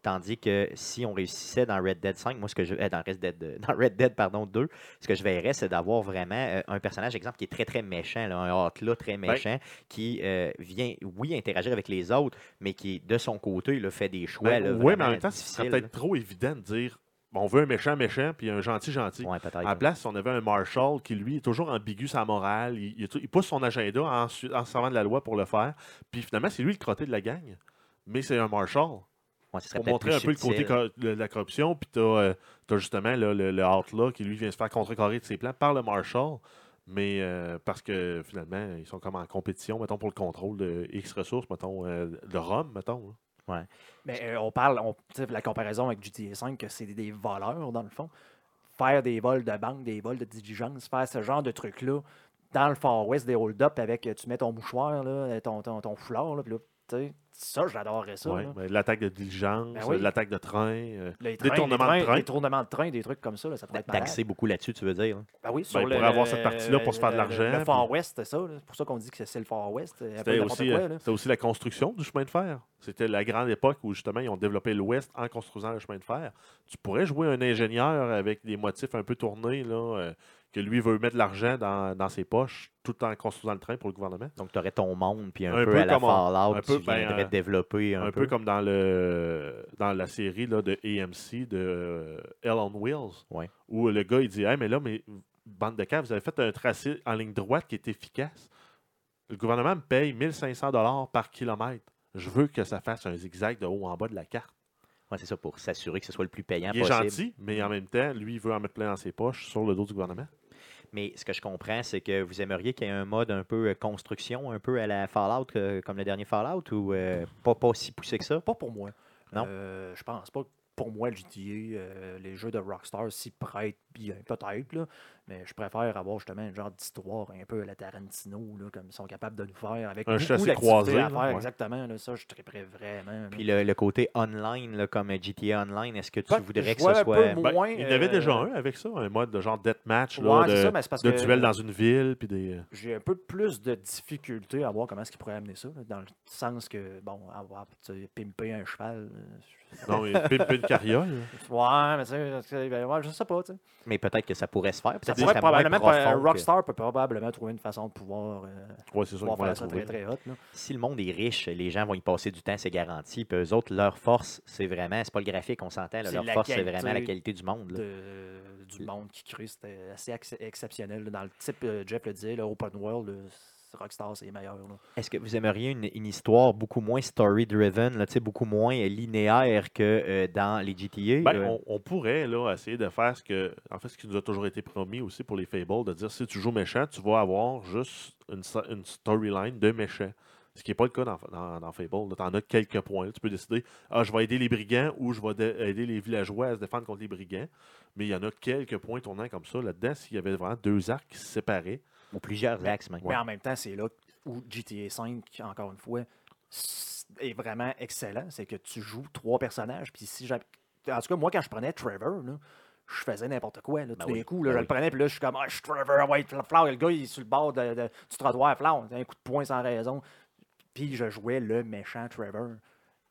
Tandis que si on réussissait dans Red Dead 5, moi, ce que je. euh, dans, Red Dead, euh, dans Red Dead pardon, 2, ce que je verrais, c'est d'avoir vraiment euh, un personnage, exemple, qui est très, très méchant, là, un là très méchant, qui euh, vient, oui, interagir avec les autres, mais qui, de son côté, là, fait des choix. Ben, là, oui, mais en même temps, ce serait difficiles, peut-être trop évident de dire on veut un méchant méchant, puis un gentil gentil. Ouais. À la place, on avait un Marshall qui, lui, est toujours ambigu sa morale. Il, il- il pousse son agenda en, en servant de la loi pour le faire. Puis finalement, c'est lui le crotté de la gang. Mais c'est un Marshall. Ouais, Pour montrer un peu le côté de la corruption. Puis tu as, justement là, le, le Outlaw qui, lui, vient se faire contrecarrer de ses plans par le Marshall. Mais euh, parce que finalement, ils sont comme en compétition, mettons, pour le contrôle de X ressources, mettons, euh, de Rome, mettons. là. Mais euh, on parle, on, tu sais, la comparaison avec GTA V, que c'est des, des voleurs, dans le fond. Faire des vols de banque, des vols de diligence, faire ce genre de trucs-là dans le Far West, des hold-up avec, euh, tu mets ton mouchoir, là, ton, ton, ton foulard, là, puis là, ça, j'adorerais ça. Ouais, ben, L'attaque de diligence, Ben oui. l'attaque de train. euh, Les trains, Détournement les de train. Les tournements de train, des trucs comme ça, là, ça pourrait être malade. Taxer beaucoup là-dessus, tu veux dire. Ben oui, Ben, sur le, pourrait avoir le- cette partie-là pour se faire de le- l'argent, Le Far puis- West, c'est ça. C'est pour ça qu'on dit que c'est le Far West. peu C'était aussi, quoi, euh, aussi la construction du chemin de fer. C'était la grande époque où justement ils ont développé l'Ouest en construisant le chemin de fer. Tu pourrais jouer un ingénieur avec des motifs un peu tournés, là, euh, que lui veut mettre de l'argent dans, dans ses poches tout en construisant le train pour le gouvernement. Donc, tu aurais ton monde, puis un, Un peu, peu à la Fallout, un peu, tu ben, euh, développer un, Un, peu. comme dans le dans la série là, de AMC de euh, Hell on Wheels, Ouais. où le gars il dit Hey, mais là, mais bande de cas, vous avez fait un tracé en ligne droite qui est efficace. Le gouvernement me paye 1500 par kilomètre. Je veux que ça fasse un zigzag de haut en bas de la carte. Ouais, c'est ça, pour s'assurer que ce soit le plus payant Il est possible. gentil, mais en même temps, lui, il veut en mettre plein dans ses poches sur le dos du gouvernement. Mais ce que je comprends, c'est que vous aimeriez qu'il y ait un mode un peu euh, construction, un peu à la Fallout, euh, comme le dernier Fallout, ou euh, pas, pas si poussé que ça? Pas pour moi. Non? Euh, je pense pas que pour moi, le GTA, euh, les jeux de Rockstar s'y prêtent bien, peut-être, là, mais je préfère avoir justement un genre d'histoire un peu à la Tarantino, là, comme ils sont capables de nous faire, avec Un beaucoup croisé, à faire, ouais. exactement. Là, ça, je triperais vraiment. là. Puis le, le côté online, là, comme GTA Online, est-ce que tu Pas- voudrais que ce soit. moins- Ben, Moins, il y en avait euh, déjà un avec ça, un mode de genre deathmatch, Ouais, de, ça, mais c'est parce de que duel dans une ville. Puis des... euh, j'ai un peu plus de difficulté à voir comment est-ce qu'ils pourraient amener ça, là, dans le sens que, bon, avoir, pimper un cheval. euh, Non, mais pimper une carriole. Ouais, mais tu sais, c'est- ben, je sais pas, tu sais. Mais peut-être que ça pourrait se faire. Ça pourrait ça probablement, que- Rockstar peut probablement trouver une façon de pouvoir, euh, Ouais, sûr pouvoir faire ça trouver. très, très hot. Là. Si le monde est riche, les gens vont y passer du temps, c'est garanti. Puis eux autres, leur force, c'est vraiment, c'est pas le graphique, on s'entend. Leur force, c'est vraiment la qualité du monde. là. de- du monde qui crée, c'était assez ex- exceptionnel. là. Dans le type, euh, Jeff le disait, le open world, Rockstar, c'est les meilleurs. là. Est-ce que vous aimeriez une, une histoire beaucoup moins story-driven, là, tu sais, beaucoup moins linéaire que euh, dans les GTA? Ben, euh? on, on pourrait là, essayer de faire ce que. En fait, ce qui nous a toujours été promis aussi pour les Fables, de dire si tu joues méchant, tu vas avoir juste une, storyline de méchant. Ce qui n'est pas le cas dans, dans, dans Fable. Tu en as quelques points. là. Tu peux décider ah, je vais aider les brigands ou je vais aider les villageois à se défendre contre les brigands. Mais il y en a quelques points tournants comme ça là-dedans. S'il y avait vraiment deux arcs qui se séparaient. Ou plusieurs axes, même. Mais en même temps, c'est là où GTA 5, encore une fois, est vraiment excellent. C'est que tu joues trois personnages. Puis si En tout cas, moi, quand je prenais Trevor, là, je faisais n'importe quoi. Là, Ben tout d'un oui, coup, là, ben je oui. le prenais, puis là, je suis comme, ah, je suis Trevor White Flower. Le gars, il est sur le bord de- de- du trottoir, Flower. Un coup de poing sans raison. Puis je jouais le méchant Trevor.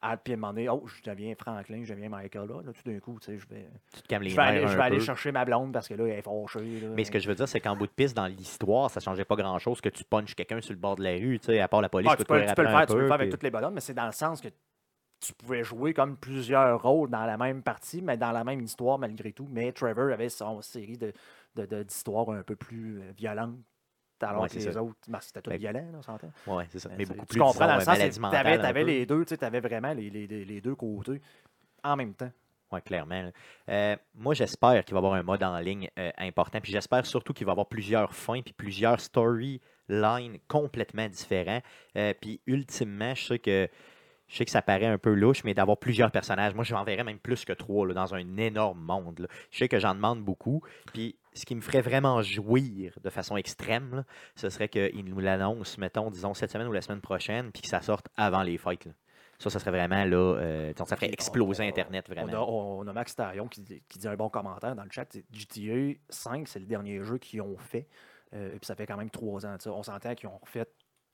À, puis à un moment donné, oh, je deviens Franklin, je deviens Michael. Là, Là, tout d'un coup, tu sais, je vais, Tu te calmes les je vais aller, je vais aller chercher ma blonde parce que là, elle est fâchée. là. Mais ce que je veux dire, c'est qu'en bout de piste, dans l'histoire, ça changeait pas grand-chose que tu punches quelqu'un sur le bord de la rue, tu sais, à part la police. Ah, tu, peux, courir tu peux le faire, tu peux le faire avec puis- toutes les bonhommes, mais c'est dans le sens que tu pouvais jouer comme plusieurs rôles dans la même partie, mais dans la même histoire malgré tout. Mais Trevor avait son série de, de- de- d'histoires un peu plus euh, violentes. Alors Ouais, que les ça. autres, c'était tout Ben, violent, là, on s'entend. Ouais, c'est ça. Mais Mais tu- beaucoup tu plus, comprends disons, dans le euh, sens, t'avais peu. les deux, tu avais vraiment les, les- les- deux côtés en même temps. Oui, clairement. Euh, moi, j'espère qu'il va y avoir un mode en ligne euh, important. Puis j'espère surtout qu'il va y avoir plusieurs fins puis plusieurs storylines complètement différents. Euh, puis ultimement, je sais que je sais que ça paraît un peu louche, mais d'avoir plusieurs personnages. Moi, je m'enverrais même plus que trois là, dans un énorme monde. là. Je sais que j'en demande beaucoup. Puis ce qui me ferait vraiment jouir de façon extrême, là, ce serait qu'ils nous l'annoncent, mettons, disons, cette semaine ou la semaine prochaine, puis que ça sorte avant les là. Ça, ça serait vraiment là. euh, ça ferait exploser on- Internet On vraiment. a, on a Max Tarion qui, dit- qui dit un bon commentaire dans le chat. GTA 5, c'est le dernier jeu qu'ils ont fait. Euh, et puis ça fait quand même trois ans. On s'entend qu'ils ont refait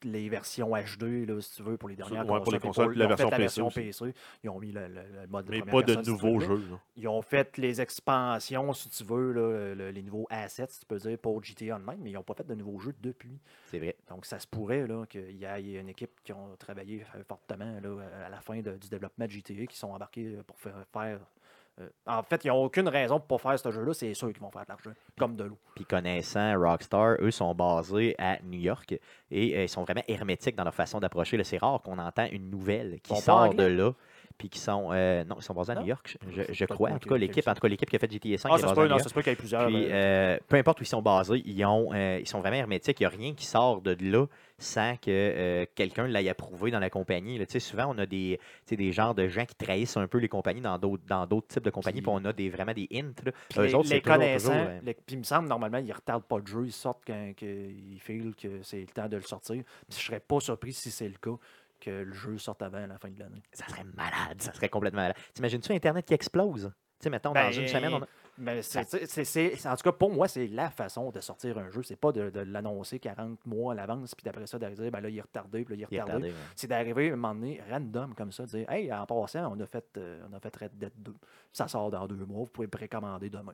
les versions HD, là, si tu veux, pour les dernières Ouais, pour les consoles, la ils ont fait version PC. Ils ont mis le, le- le mode Mais pas de si nouveaux jeux. Ils ont fait les expansions, si tu veux, là, le- les nouveaux assets, si tu peux dire, pour GTA Online, mais ils n'ont pas fait de nouveaux jeux depuis. C'est vrai. Donc, ça se pourrait là, qu'il y ait une équipe qui ont travaillé euh, fortement là, à la fin de- du développement de GTA, qui sont embarqués euh, pour faire. faire, euh, en fait, ils n'ont aucune raison pour ne pas faire ce jeu-là. C'est sûr qu'ils vont faire de l'argent, comme de l'eau. Puis connaissant Rockstar, eux sont basés à New York et euh, ils sont vraiment hermétiques dans leur façon d'approcher. C'est rare qu'on entend une nouvelle qui sort de là. Puis qui sont. euh, non, ils sont basés à? New York, je, pas crois. En tout cas, qui- l'équipe, en tout cas, l'équipe qui a fait GTA 5 Ah, est ça se peut, non, York. ça se peut qu'il y ait plusieurs. Puis, euh, euh, peu importe où ils sont basés, ils, ont, euh, ils sont vraiment hermétiques. Il n'y a rien qui sort de là sans que quelqu'un l'ait approuvé dans la compagnie. là. Tu sais, souvent, on a des, des genres de gens qui trahissent un peu les compagnies dans d'autres dans d'autres types de compagnies. Puis- on a des, vraiment des hints. là. Puis Eux les, autres, les connaissants, toujours, les- puis il me semble, normalement, ils ne retardent pas le jeu. Ils sortent quand que ils filent que c'est le temps de le sortir. Puis je serais pas surpris si c'est le cas que le jeu sorte avant la fin de l'année. Ça serait malade, ça serait complètement malade. T'imagines-tu Internet qui explose? Tu sais, mettons, Ben, dans une semaine, on a... Mais c'est, c'est- en tout cas, pour moi, c'est la façon de sortir un jeu. C'est pas de, de l'annoncer 40 mois à l'avance, puis d'après ça, d'arriver, ben là, il est retardé, puis là, il est retardé. retardé, ouais. C'est d'arriver à un moment donné, random comme ça, de dire Hey, en passant, on a fait, euh, on a fait Red Dead 2. Ça sort dans deux mois, vous pouvez précommander demain.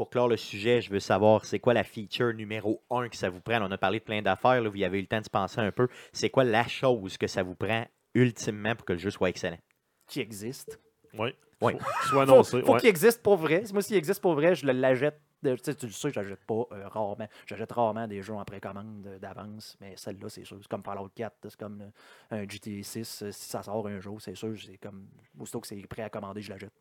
Pour clore le sujet, je veux savoir, c'est quoi la feature numéro un que ça vous prend? On a parlé de plein d'affaires, là, vous y avez eu le temps de se penser un peu. C'est quoi la chose que ça vous prend ultimement pour que le jeu soit excellent? Qui existe. Oui. Oui. Faut- Soit Faut, annoncé. faut ouais. qu'il existe pour vrai. Moi, s'il existe pour vrai, je le l'achète. de- Tu sais, tu le sais, je l'achète pas euh, rarement. J'achète rarement des jeux en précommande euh, d'avance, mais celle-là, c'est sûr. C'est comme Fallout 4, c'est comme euh, un GTA 6. euh, Si ça sort un jour, c'est sûr, c'est comme. Aussitôt que c'est prêt à commander, je l'achète.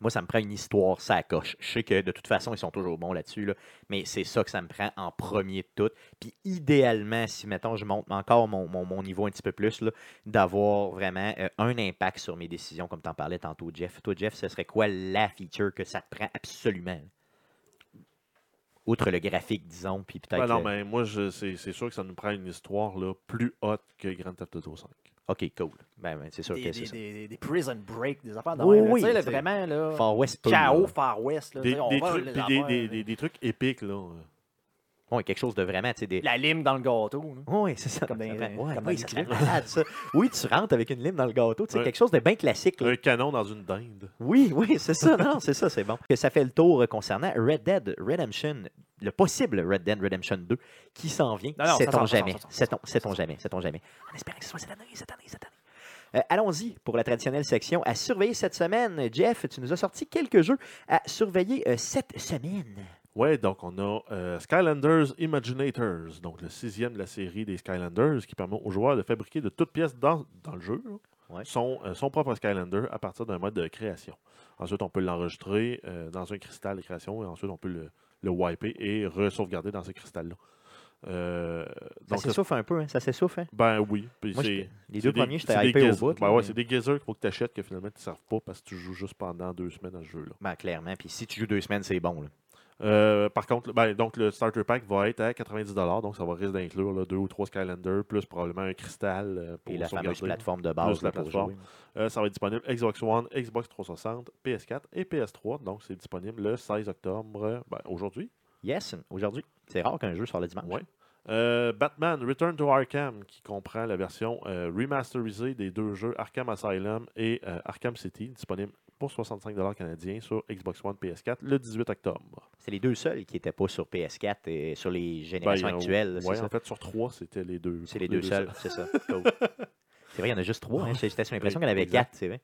Moi, ça me prend une histoire, ça coche. Je sais que de toute façon, ils sont toujours bons là-dessus, là, mais c'est ça que ça me prend en premier de tout. Puis idéalement, si, mettons, je monte encore mon, mon- mon niveau un petit peu plus, d'avoir vraiment euh, un impact sur mes décisions, comme tu en parlais tantôt, Jeff. Toi, Jeff, ce serait quoi la feature que ça te prend absolument? Outre le graphique, disons, puis peut-être... Ben non, mais moi, je- c'est c'est sûr que ça nous prend une histoire là, plus haute que Grand Theft Auto 5. OK, cool. Ben, ben, c'est sûr Des, que des, c'est ça. des- des prison break, des affaires de Oui, même, oui, Tu sais, là, vraiment, là. Far West Chaos. Far West. Là, Des, on des va, trucs, affaires, des- des trucs épiques, là. Ouais, quelque chose de vraiment, tu sais, des... La lime dans le gâteau. là. Oui, c'est ça. Comme dans Ça ouais, comme dans oui, ça malade, ça. Oui, tu rentres avec une lime dans le gâteau, Ouais. quelque chose de bien classique. là. Un canon dans une dinde. Oui, oui, c'est ça. Non, c'est ça, c'est bon. Que ça fait le tour euh, concernant Red Dead Redemption, le possible Red Dead Redemption 2 qui s'en vient. Non, non, ça Sait-on jamais. sait-on jamais. Sait-on jamais. En espérant que ce soit cette année, cette année, cette année. Euh, Allons-y pour la traditionnelle section à surveiller cette semaine. Jeff, tu nous as sorti quelques jeux à surveiller euh, cette semaine. Ouais, donc on a euh, Skylanders Imaginators, donc le sixième de la série des Skylanders, qui permet aux joueurs de fabriquer de toutes pièces dans, dans le jeu Ouais. son, euh, son propre Skylander à partir d'un mode de création. Ensuite, on peut l'enregistrer euh, dans un cristal de création et ensuite on peut le, le wiper et re-sauvegarder dans ce cristal-là. Euh, Ça donc, ça- s'essouffle un peu, hein? Ça s'essouffle, hein? ben oui. puis Moi, les deux des- premiers, j'étais hypé au bout. Ben ouais, mais- c'est des geysers qu'il faut que tu achètes que finalement tu ne serves pas parce que tu joues juste pendant deux semaines à ce jeu-là. Ben, clairement. Puis si tu joues deux semaines, c'est bon. Là. Euh, par contre, ben, donc le starter pack va être à 90 donc ça va risque d'inclure deux ou trois Skylanders, plus probablement un cristal euh, pour Et la fameuse plateforme de base Plus la plateforme. Euh, ça va être disponible Xbox One, Xbox 360, PS4 et PS3. Donc c'est disponible le 16 octobre, ben, aujourd'hui. Yes, aujourd'hui. C'est rare qu'un jeu soit le dimanche. Ouais. Euh, Batman Return to Arkham, qui comprend la version euh, remasterisée des deux jeux Arkham Asylum et euh, Arkham City, disponible pour 65 canadiens sur Xbox One PS4 le 18 octobre. C'est les deux seuls qui n'étaient pas sur PS4 et sur les Ben, générations il y en a- actuelles. ça? en fait, sur trois, c'était les deux. C'est les deux seuls, c'est ça. Cool. C'est vrai, il y en a juste trois. Hein. J'étais sur l'impression qu'il y en avait quatre, c'est vrai.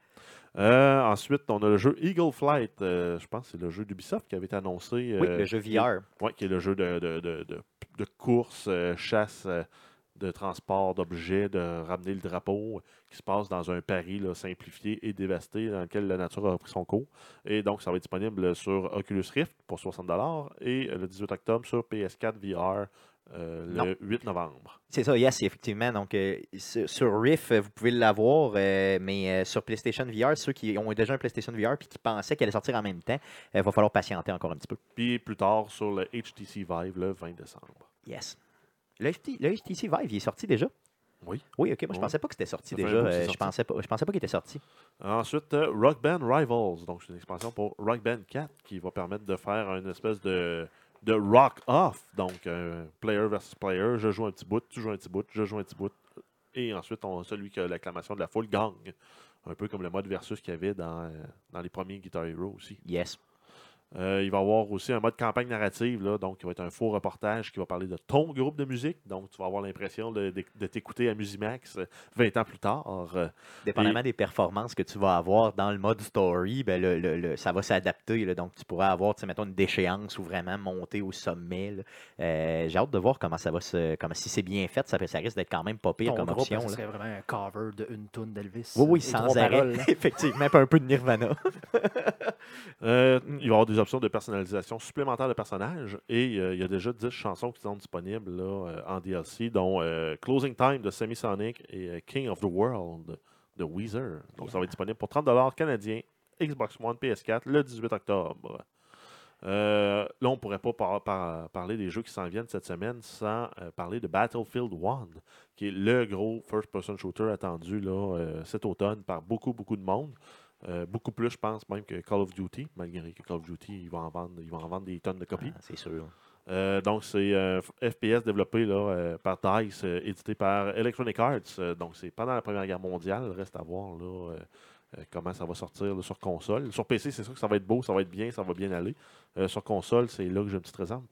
Euh, ensuite, on a le jeu Eagle Flight. euh, je pense que c'est le jeu d'Ubisoft qui avait été annoncé. Oui, euh, le jeu VR. Ouais, qui est le jeu de, de, de, de- course, euh, chasse, euh, de transport d'objets, de ramener le drapeau, qui se passe dans un Paris là, simplifié et dévasté dans lequel la nature a pris son cours. Et donc, ça va être disponible sur Oculus Rift pour 60 et le 18 octobre sur PS4 VR euh, le Non. 8 novembre. C'est ça, yes, effectivement. Donc, euh, sur, sur Rift, euh, vous pouvez l'avoir, euh, mais sur PlayStation VR, ceux qui ont déjà un PlayStation VR et qui pensaient qu'elle allait sortir en même temps, il va falloir patienter encore un petit peu. Puis plus tard sur le HTC Vive le 20 décembre. Yes. Le, HT le HTC Vive, il est sorti déjà? Oui. Oui, ok. Moi, je pensais pas que c'était sorti Ça fait un déjà. bout que c'est euh, je sorti. pensais pas, je pensais pas qu'il était sorti. Ensuite, euh, Rock Band Rivals. Donc, c'est une expansion pour Rock Band 4 qui va permettre de faire une espèce de, de rock off. Donc, euh, player versus player. Je joue un petit bout, tu joues un petit bout, je joue un petit bout. Et ensuite, on, celui qui a l'acclamation de la foule gagne. Un peu comme le mode versus qu'il y avait dans, euh, dans les premiers Guitar Hero aussi. Yes. Euh, il va y avoir aussi un mode campagne narrative, là, donc qui va être un faux reportage qui va parler de ton groupe de musique. Donc, tu vas avoir l'impression de, de- de t'écouter à Musimax euh, 20 ans plus tard. Euh, Dépendamment des performances que tu vas avoir dans le mode story, ben le, le- le- ça va s'adapter. Donc, tu pourras avoir, tu sais, mettons, une déchéance ou vraiment monter au sommet. Euh, J'ai hâte de voir comment ça va se. Comment, si c'est bien fait, ça, ça risque d'être quand même pas pire Ton comme groupe, option. là. serait vraiment un cover d'une tune d'Elvis. Oui, oui, sans arrêt. paroles. Effectivement, un peu de Nirvana. Euh, il va y avoir des options de personnalisation supplémentaires de personnages et euh, il y a déjà 10 chansons qui sont disponibles là, euh, en DLC, dont euh, Closing Time de Semisonic et King of the World de Weezer. Donc ça va être disponible pour 30 canadiens, Xbox One, PS4 le 18 octobre. Euh, là, on ne pourrait pas par- par- parler des jeux qui s'en viennent cette semaine sans euh, parler de Battlefield 1, qui est le gros first-person shooter attendu là, euh, cet automne par beaucoup, beaucoup de monde. Euh, beaucoup plus, je pense, même que Call of Duty, malgré que Call of Duty, ils vont en vendre, ils vont en vendre des tonnes de copies. Ah, c'est sûr. Euh, donc, c'est euh, FPS développé là, par DICE, édité par Electronic Arts. Donc, c'est pendant la Première Guerre mondiale. Reste à voir là, comment ça va sortir là, sur console. Sur PC, c'est sûr que ça va être beau, ça va être bien, ça va bien aller. Euh, sur console, c'est là que j'ai une petite réserve.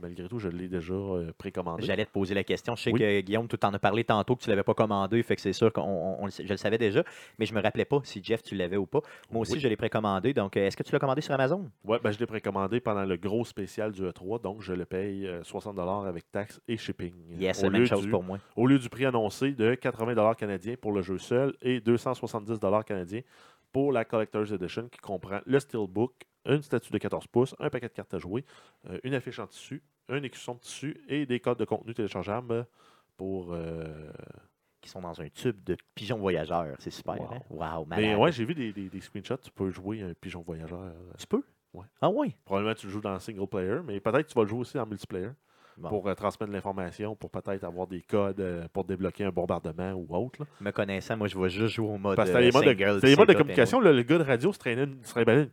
Malgré tout, je l'ai déjà euh, précommandé. J'allais te poser la question. Je sais Oui. que Guillaume, tu t'en as parlé tantôt que tu ne l'avais pas commandé, fait que c'est sûr que je le savais déjà, mais je me rappelais pas si Jeff, tu l'avais ou pas. Moi aussi, Oui. je l'ai précommandé. Donc, euh, est-ce que tu l'as commandé sur Amazon? Ouais, ben, je l'ai précommandé pendant le gros spécial du E3, donc je le paye euh, 60 avec taxes et shipping. Yes, c'est la même chose du- pour moi. au lieu du prix annoncé de 80 canadiens pour le jeu seul et 270 canadiens pour la Collector's Edition qui comprend le Steelbook, une statue de 14 pouces, un paquet de cartes à jouer, euh, une affiche en tissu, un écusson de tissu et des codes de contenu téléchargeables pour... euh, Qui sont dans un tube de pigeon voyageur. C'est super. Wow. Hein? Wow, Mais ouais, j'ai vu des, des- des screenshots, tu peux jouer un pigeon voyageur. Tu peux? Ouais. Ah oui? Probablement tu le joues dans single player, mais peut-être que tu vas le jouer aussi en multiplayer Bon. pour euh, transmettre de l'information, pour peut-être avoir des codes euh, pour débloquer un bombardement ou autre. là. Me connaissant, moi, je vais juste jouer au mode Parce que euh, c'était les modes de, single. c'était les modes de c'est communication. là, le gars de radio se traînait, une- se trimballait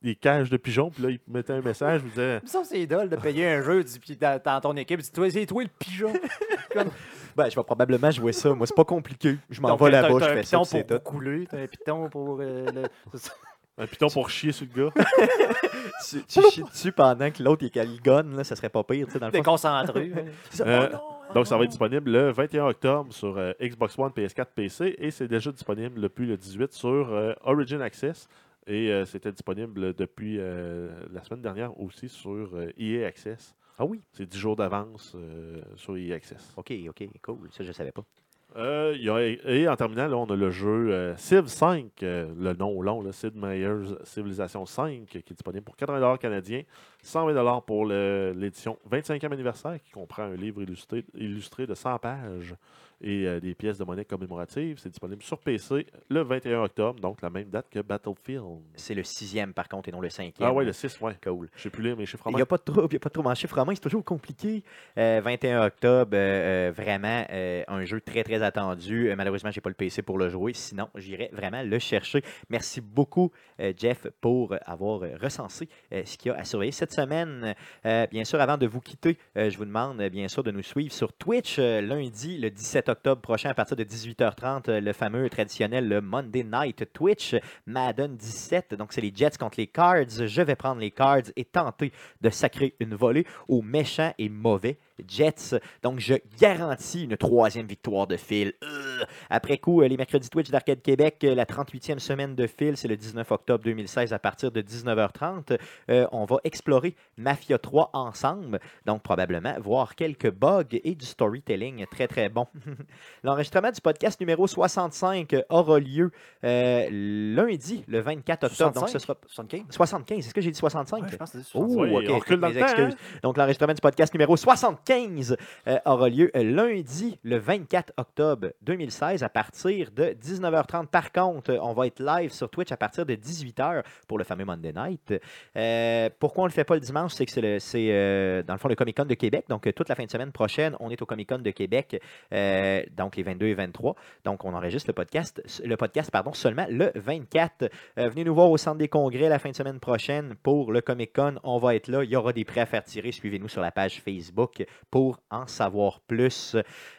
des cages de pigeons, puis là, il mettait un message, il disait Ça, c'est idole de payer un jeu, puis dans, dans ton équipe, dis toi, c'est toi le pigeon. Comme- Ben, je vais probablement jouer ça. Moi, c'est pas compliqué. Je m'en Donc, vais t'as- là-bas, t'as je un fais ça, piton puis c'est pour tout. couler, t'as un piton pour. euh, le- un piton pour chier sur le gars. Tu, tu chies dessus pendant que l'autre, il caligonne, là, ça serait pas pire, tu sais, dans le. C'est ça. Euh, Oh non, Donc, ça va oh être disponible le 21 octobre sur euh, Xbox One, PS4, PC, et c'est déjà disponible depuis le 18 sur euh, Origin Access. Et euh, c'était disponible depuis euh, la semaine dernière aussi sur euh, EA Access. Ah oui? C'est 10 jours d'avance euh, sur EA Access. OK, OK, cool. Ça, je savais pas. Euh, et en terminant, on a le jeu euh, Civ 5, euh, le nom long, Sid Meier's Civilization 5, qui est disponible pour 80 canadiens, 120 pour l'édition 25e anniversaire, qui comprend un livre illustré, illustré de 100 pages et euh, des pièces de monnaie commémoratives. C'est disponible sur PC le 21 octobre, donc la même date que Battlefield. C'est le sixième, par contre, et non le cinquième. Ah ouais, le 6, ouais. Cool. Je sais plus lire mes chiffres en Il n'y a pas de trouble, il n'y a pas de trouble. En chiffre romain, c'est toujours compliqué. Euh, 21 octobre, euh, euh, vraiment euh, un jeu très, très attendu. Euh, malheureusement, je n'ai pas le PC pour le jouer. Sinon, j'irai vraiment le chercher. Merci beaucoup, euh, Jeff, pour euh, avoir euh, recensé euh, ce qu'il y a à surveiller cette semaine. Euh, bien sûr, avant de vous quitter, euh, je vous demande, euh, bien sûr, de nous suivre sur Twitch euh, lundi, le 17 octobre prochain, à partir de 18h30, euh, le fameux traditionnel le Monday Night Twitch Madden 17. Donc, c'est les Jets contre les Cards. Je vais prendre les Cards et tenter de sacrer une volée aux méchants et mauvais Jets. Donc, je garantis une troisième victoire de fil. Euh, Après coup, euh, les mercredis Twitch d'Arcade Québec, euh, la 38e semaine de fil, c'est le 19 octobre 2016 à partir de 19h30. Euh, on va explorer Mafia 3 ensemble. Donc, probablement voir quelques bugs et du storytelling très, très bon. L'enregistrement du podcast numéro 65 aura lieu euh, lundi, le 24 octobre. Donc, ce 65? sera 75? 75. Est-ce que j'ai dit 65? Ouais, je pense que c'est Oh, 65. Oui, ok, on recule dans mes le temps, excuses. Donc, l'enregistrement du podcast numéro 75 euh, aura lieu euh, lundi, le 24 octobre 2016, à partir de 19h30. Par contre, on va être live sur Twitch à partir de 18h pour le fameux Monday Night. Euh, pourquoi on ne le fait pas le dimanche? C'est que c'est, dans le fond le Comic Con de Québec. Donc, toute la fin de semaine prochaine, on est au Comic Con de Québec, donc les 22 et 23. Donc, on enregistre le podcast, le podcast pardon, seulement le 24. Euh, venez nous voir au centre des congrès la fin de semaine prochaine pour le Comic Con. On va être là. Il y aura des prêts à faire tirer. Suivez-nous sur la page Facebook pour en savoir plus.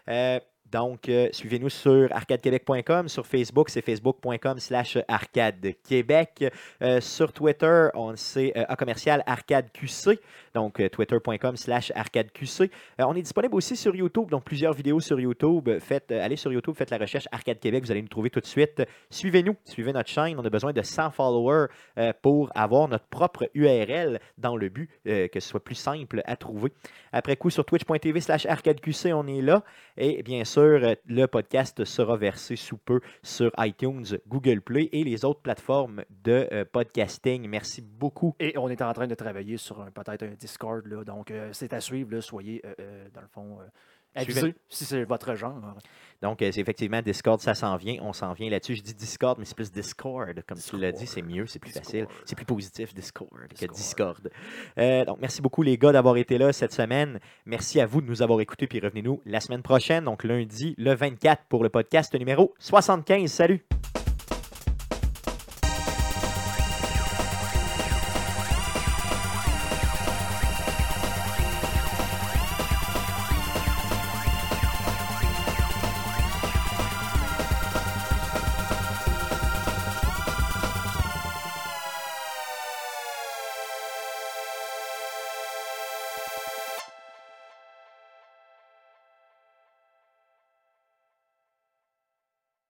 Euh, donc, euh, suivez-nous sur arcadequebec.com. Sur Facebook, c'est facebook.com slash arcadequebec. Euh, sur Twitter, on c'est euh, à commercial arcadeqc. Donc, euh, twitter.com slash arcadeqc. On est disponible aussi sur YouTube. Donc, plusieurs vidéos sur YouTube. Faites, allez sur YouTube, faites la recherche Arcade Québec. Vous allez nous trouver tout de suite. Suivez-nous, suivez notre chaîne. On a besoin de 100 followers pour avoir notre propre URL dans le but que ce soit plus simple à trouver. Après coup, sur twitch.tv slash arcadeqc, on est là. Et bien sûr, euh, le podcast sera versé sous peu sur iTunes, Google Play et les autres plateformes de euh, podcasting. Merci beaucoup. Et on est en train de travailler sur peut-être un Discord. Là, donc, euh, c'est à suivre. Soyez, dans le fond, si c'est votre genre. Donc, euh, c'est effectivement Discord, ça s'en vient. On s'en vient là-dessus. Je dis Discord, mais c'est plus Discord. Comme tu l'as dit, c'est mieux, c'est plus facile. C'est plus positif, Discord, que Discord. Discord. Euh, donc, merci beaucoup, les gars, d'avoir été là cette semaine. Merci à vous de nous avoir écoutés. Puis revenez-nous la semaine prochaine, donc lundi, le 24, pour le podcast numéro 75. Salut!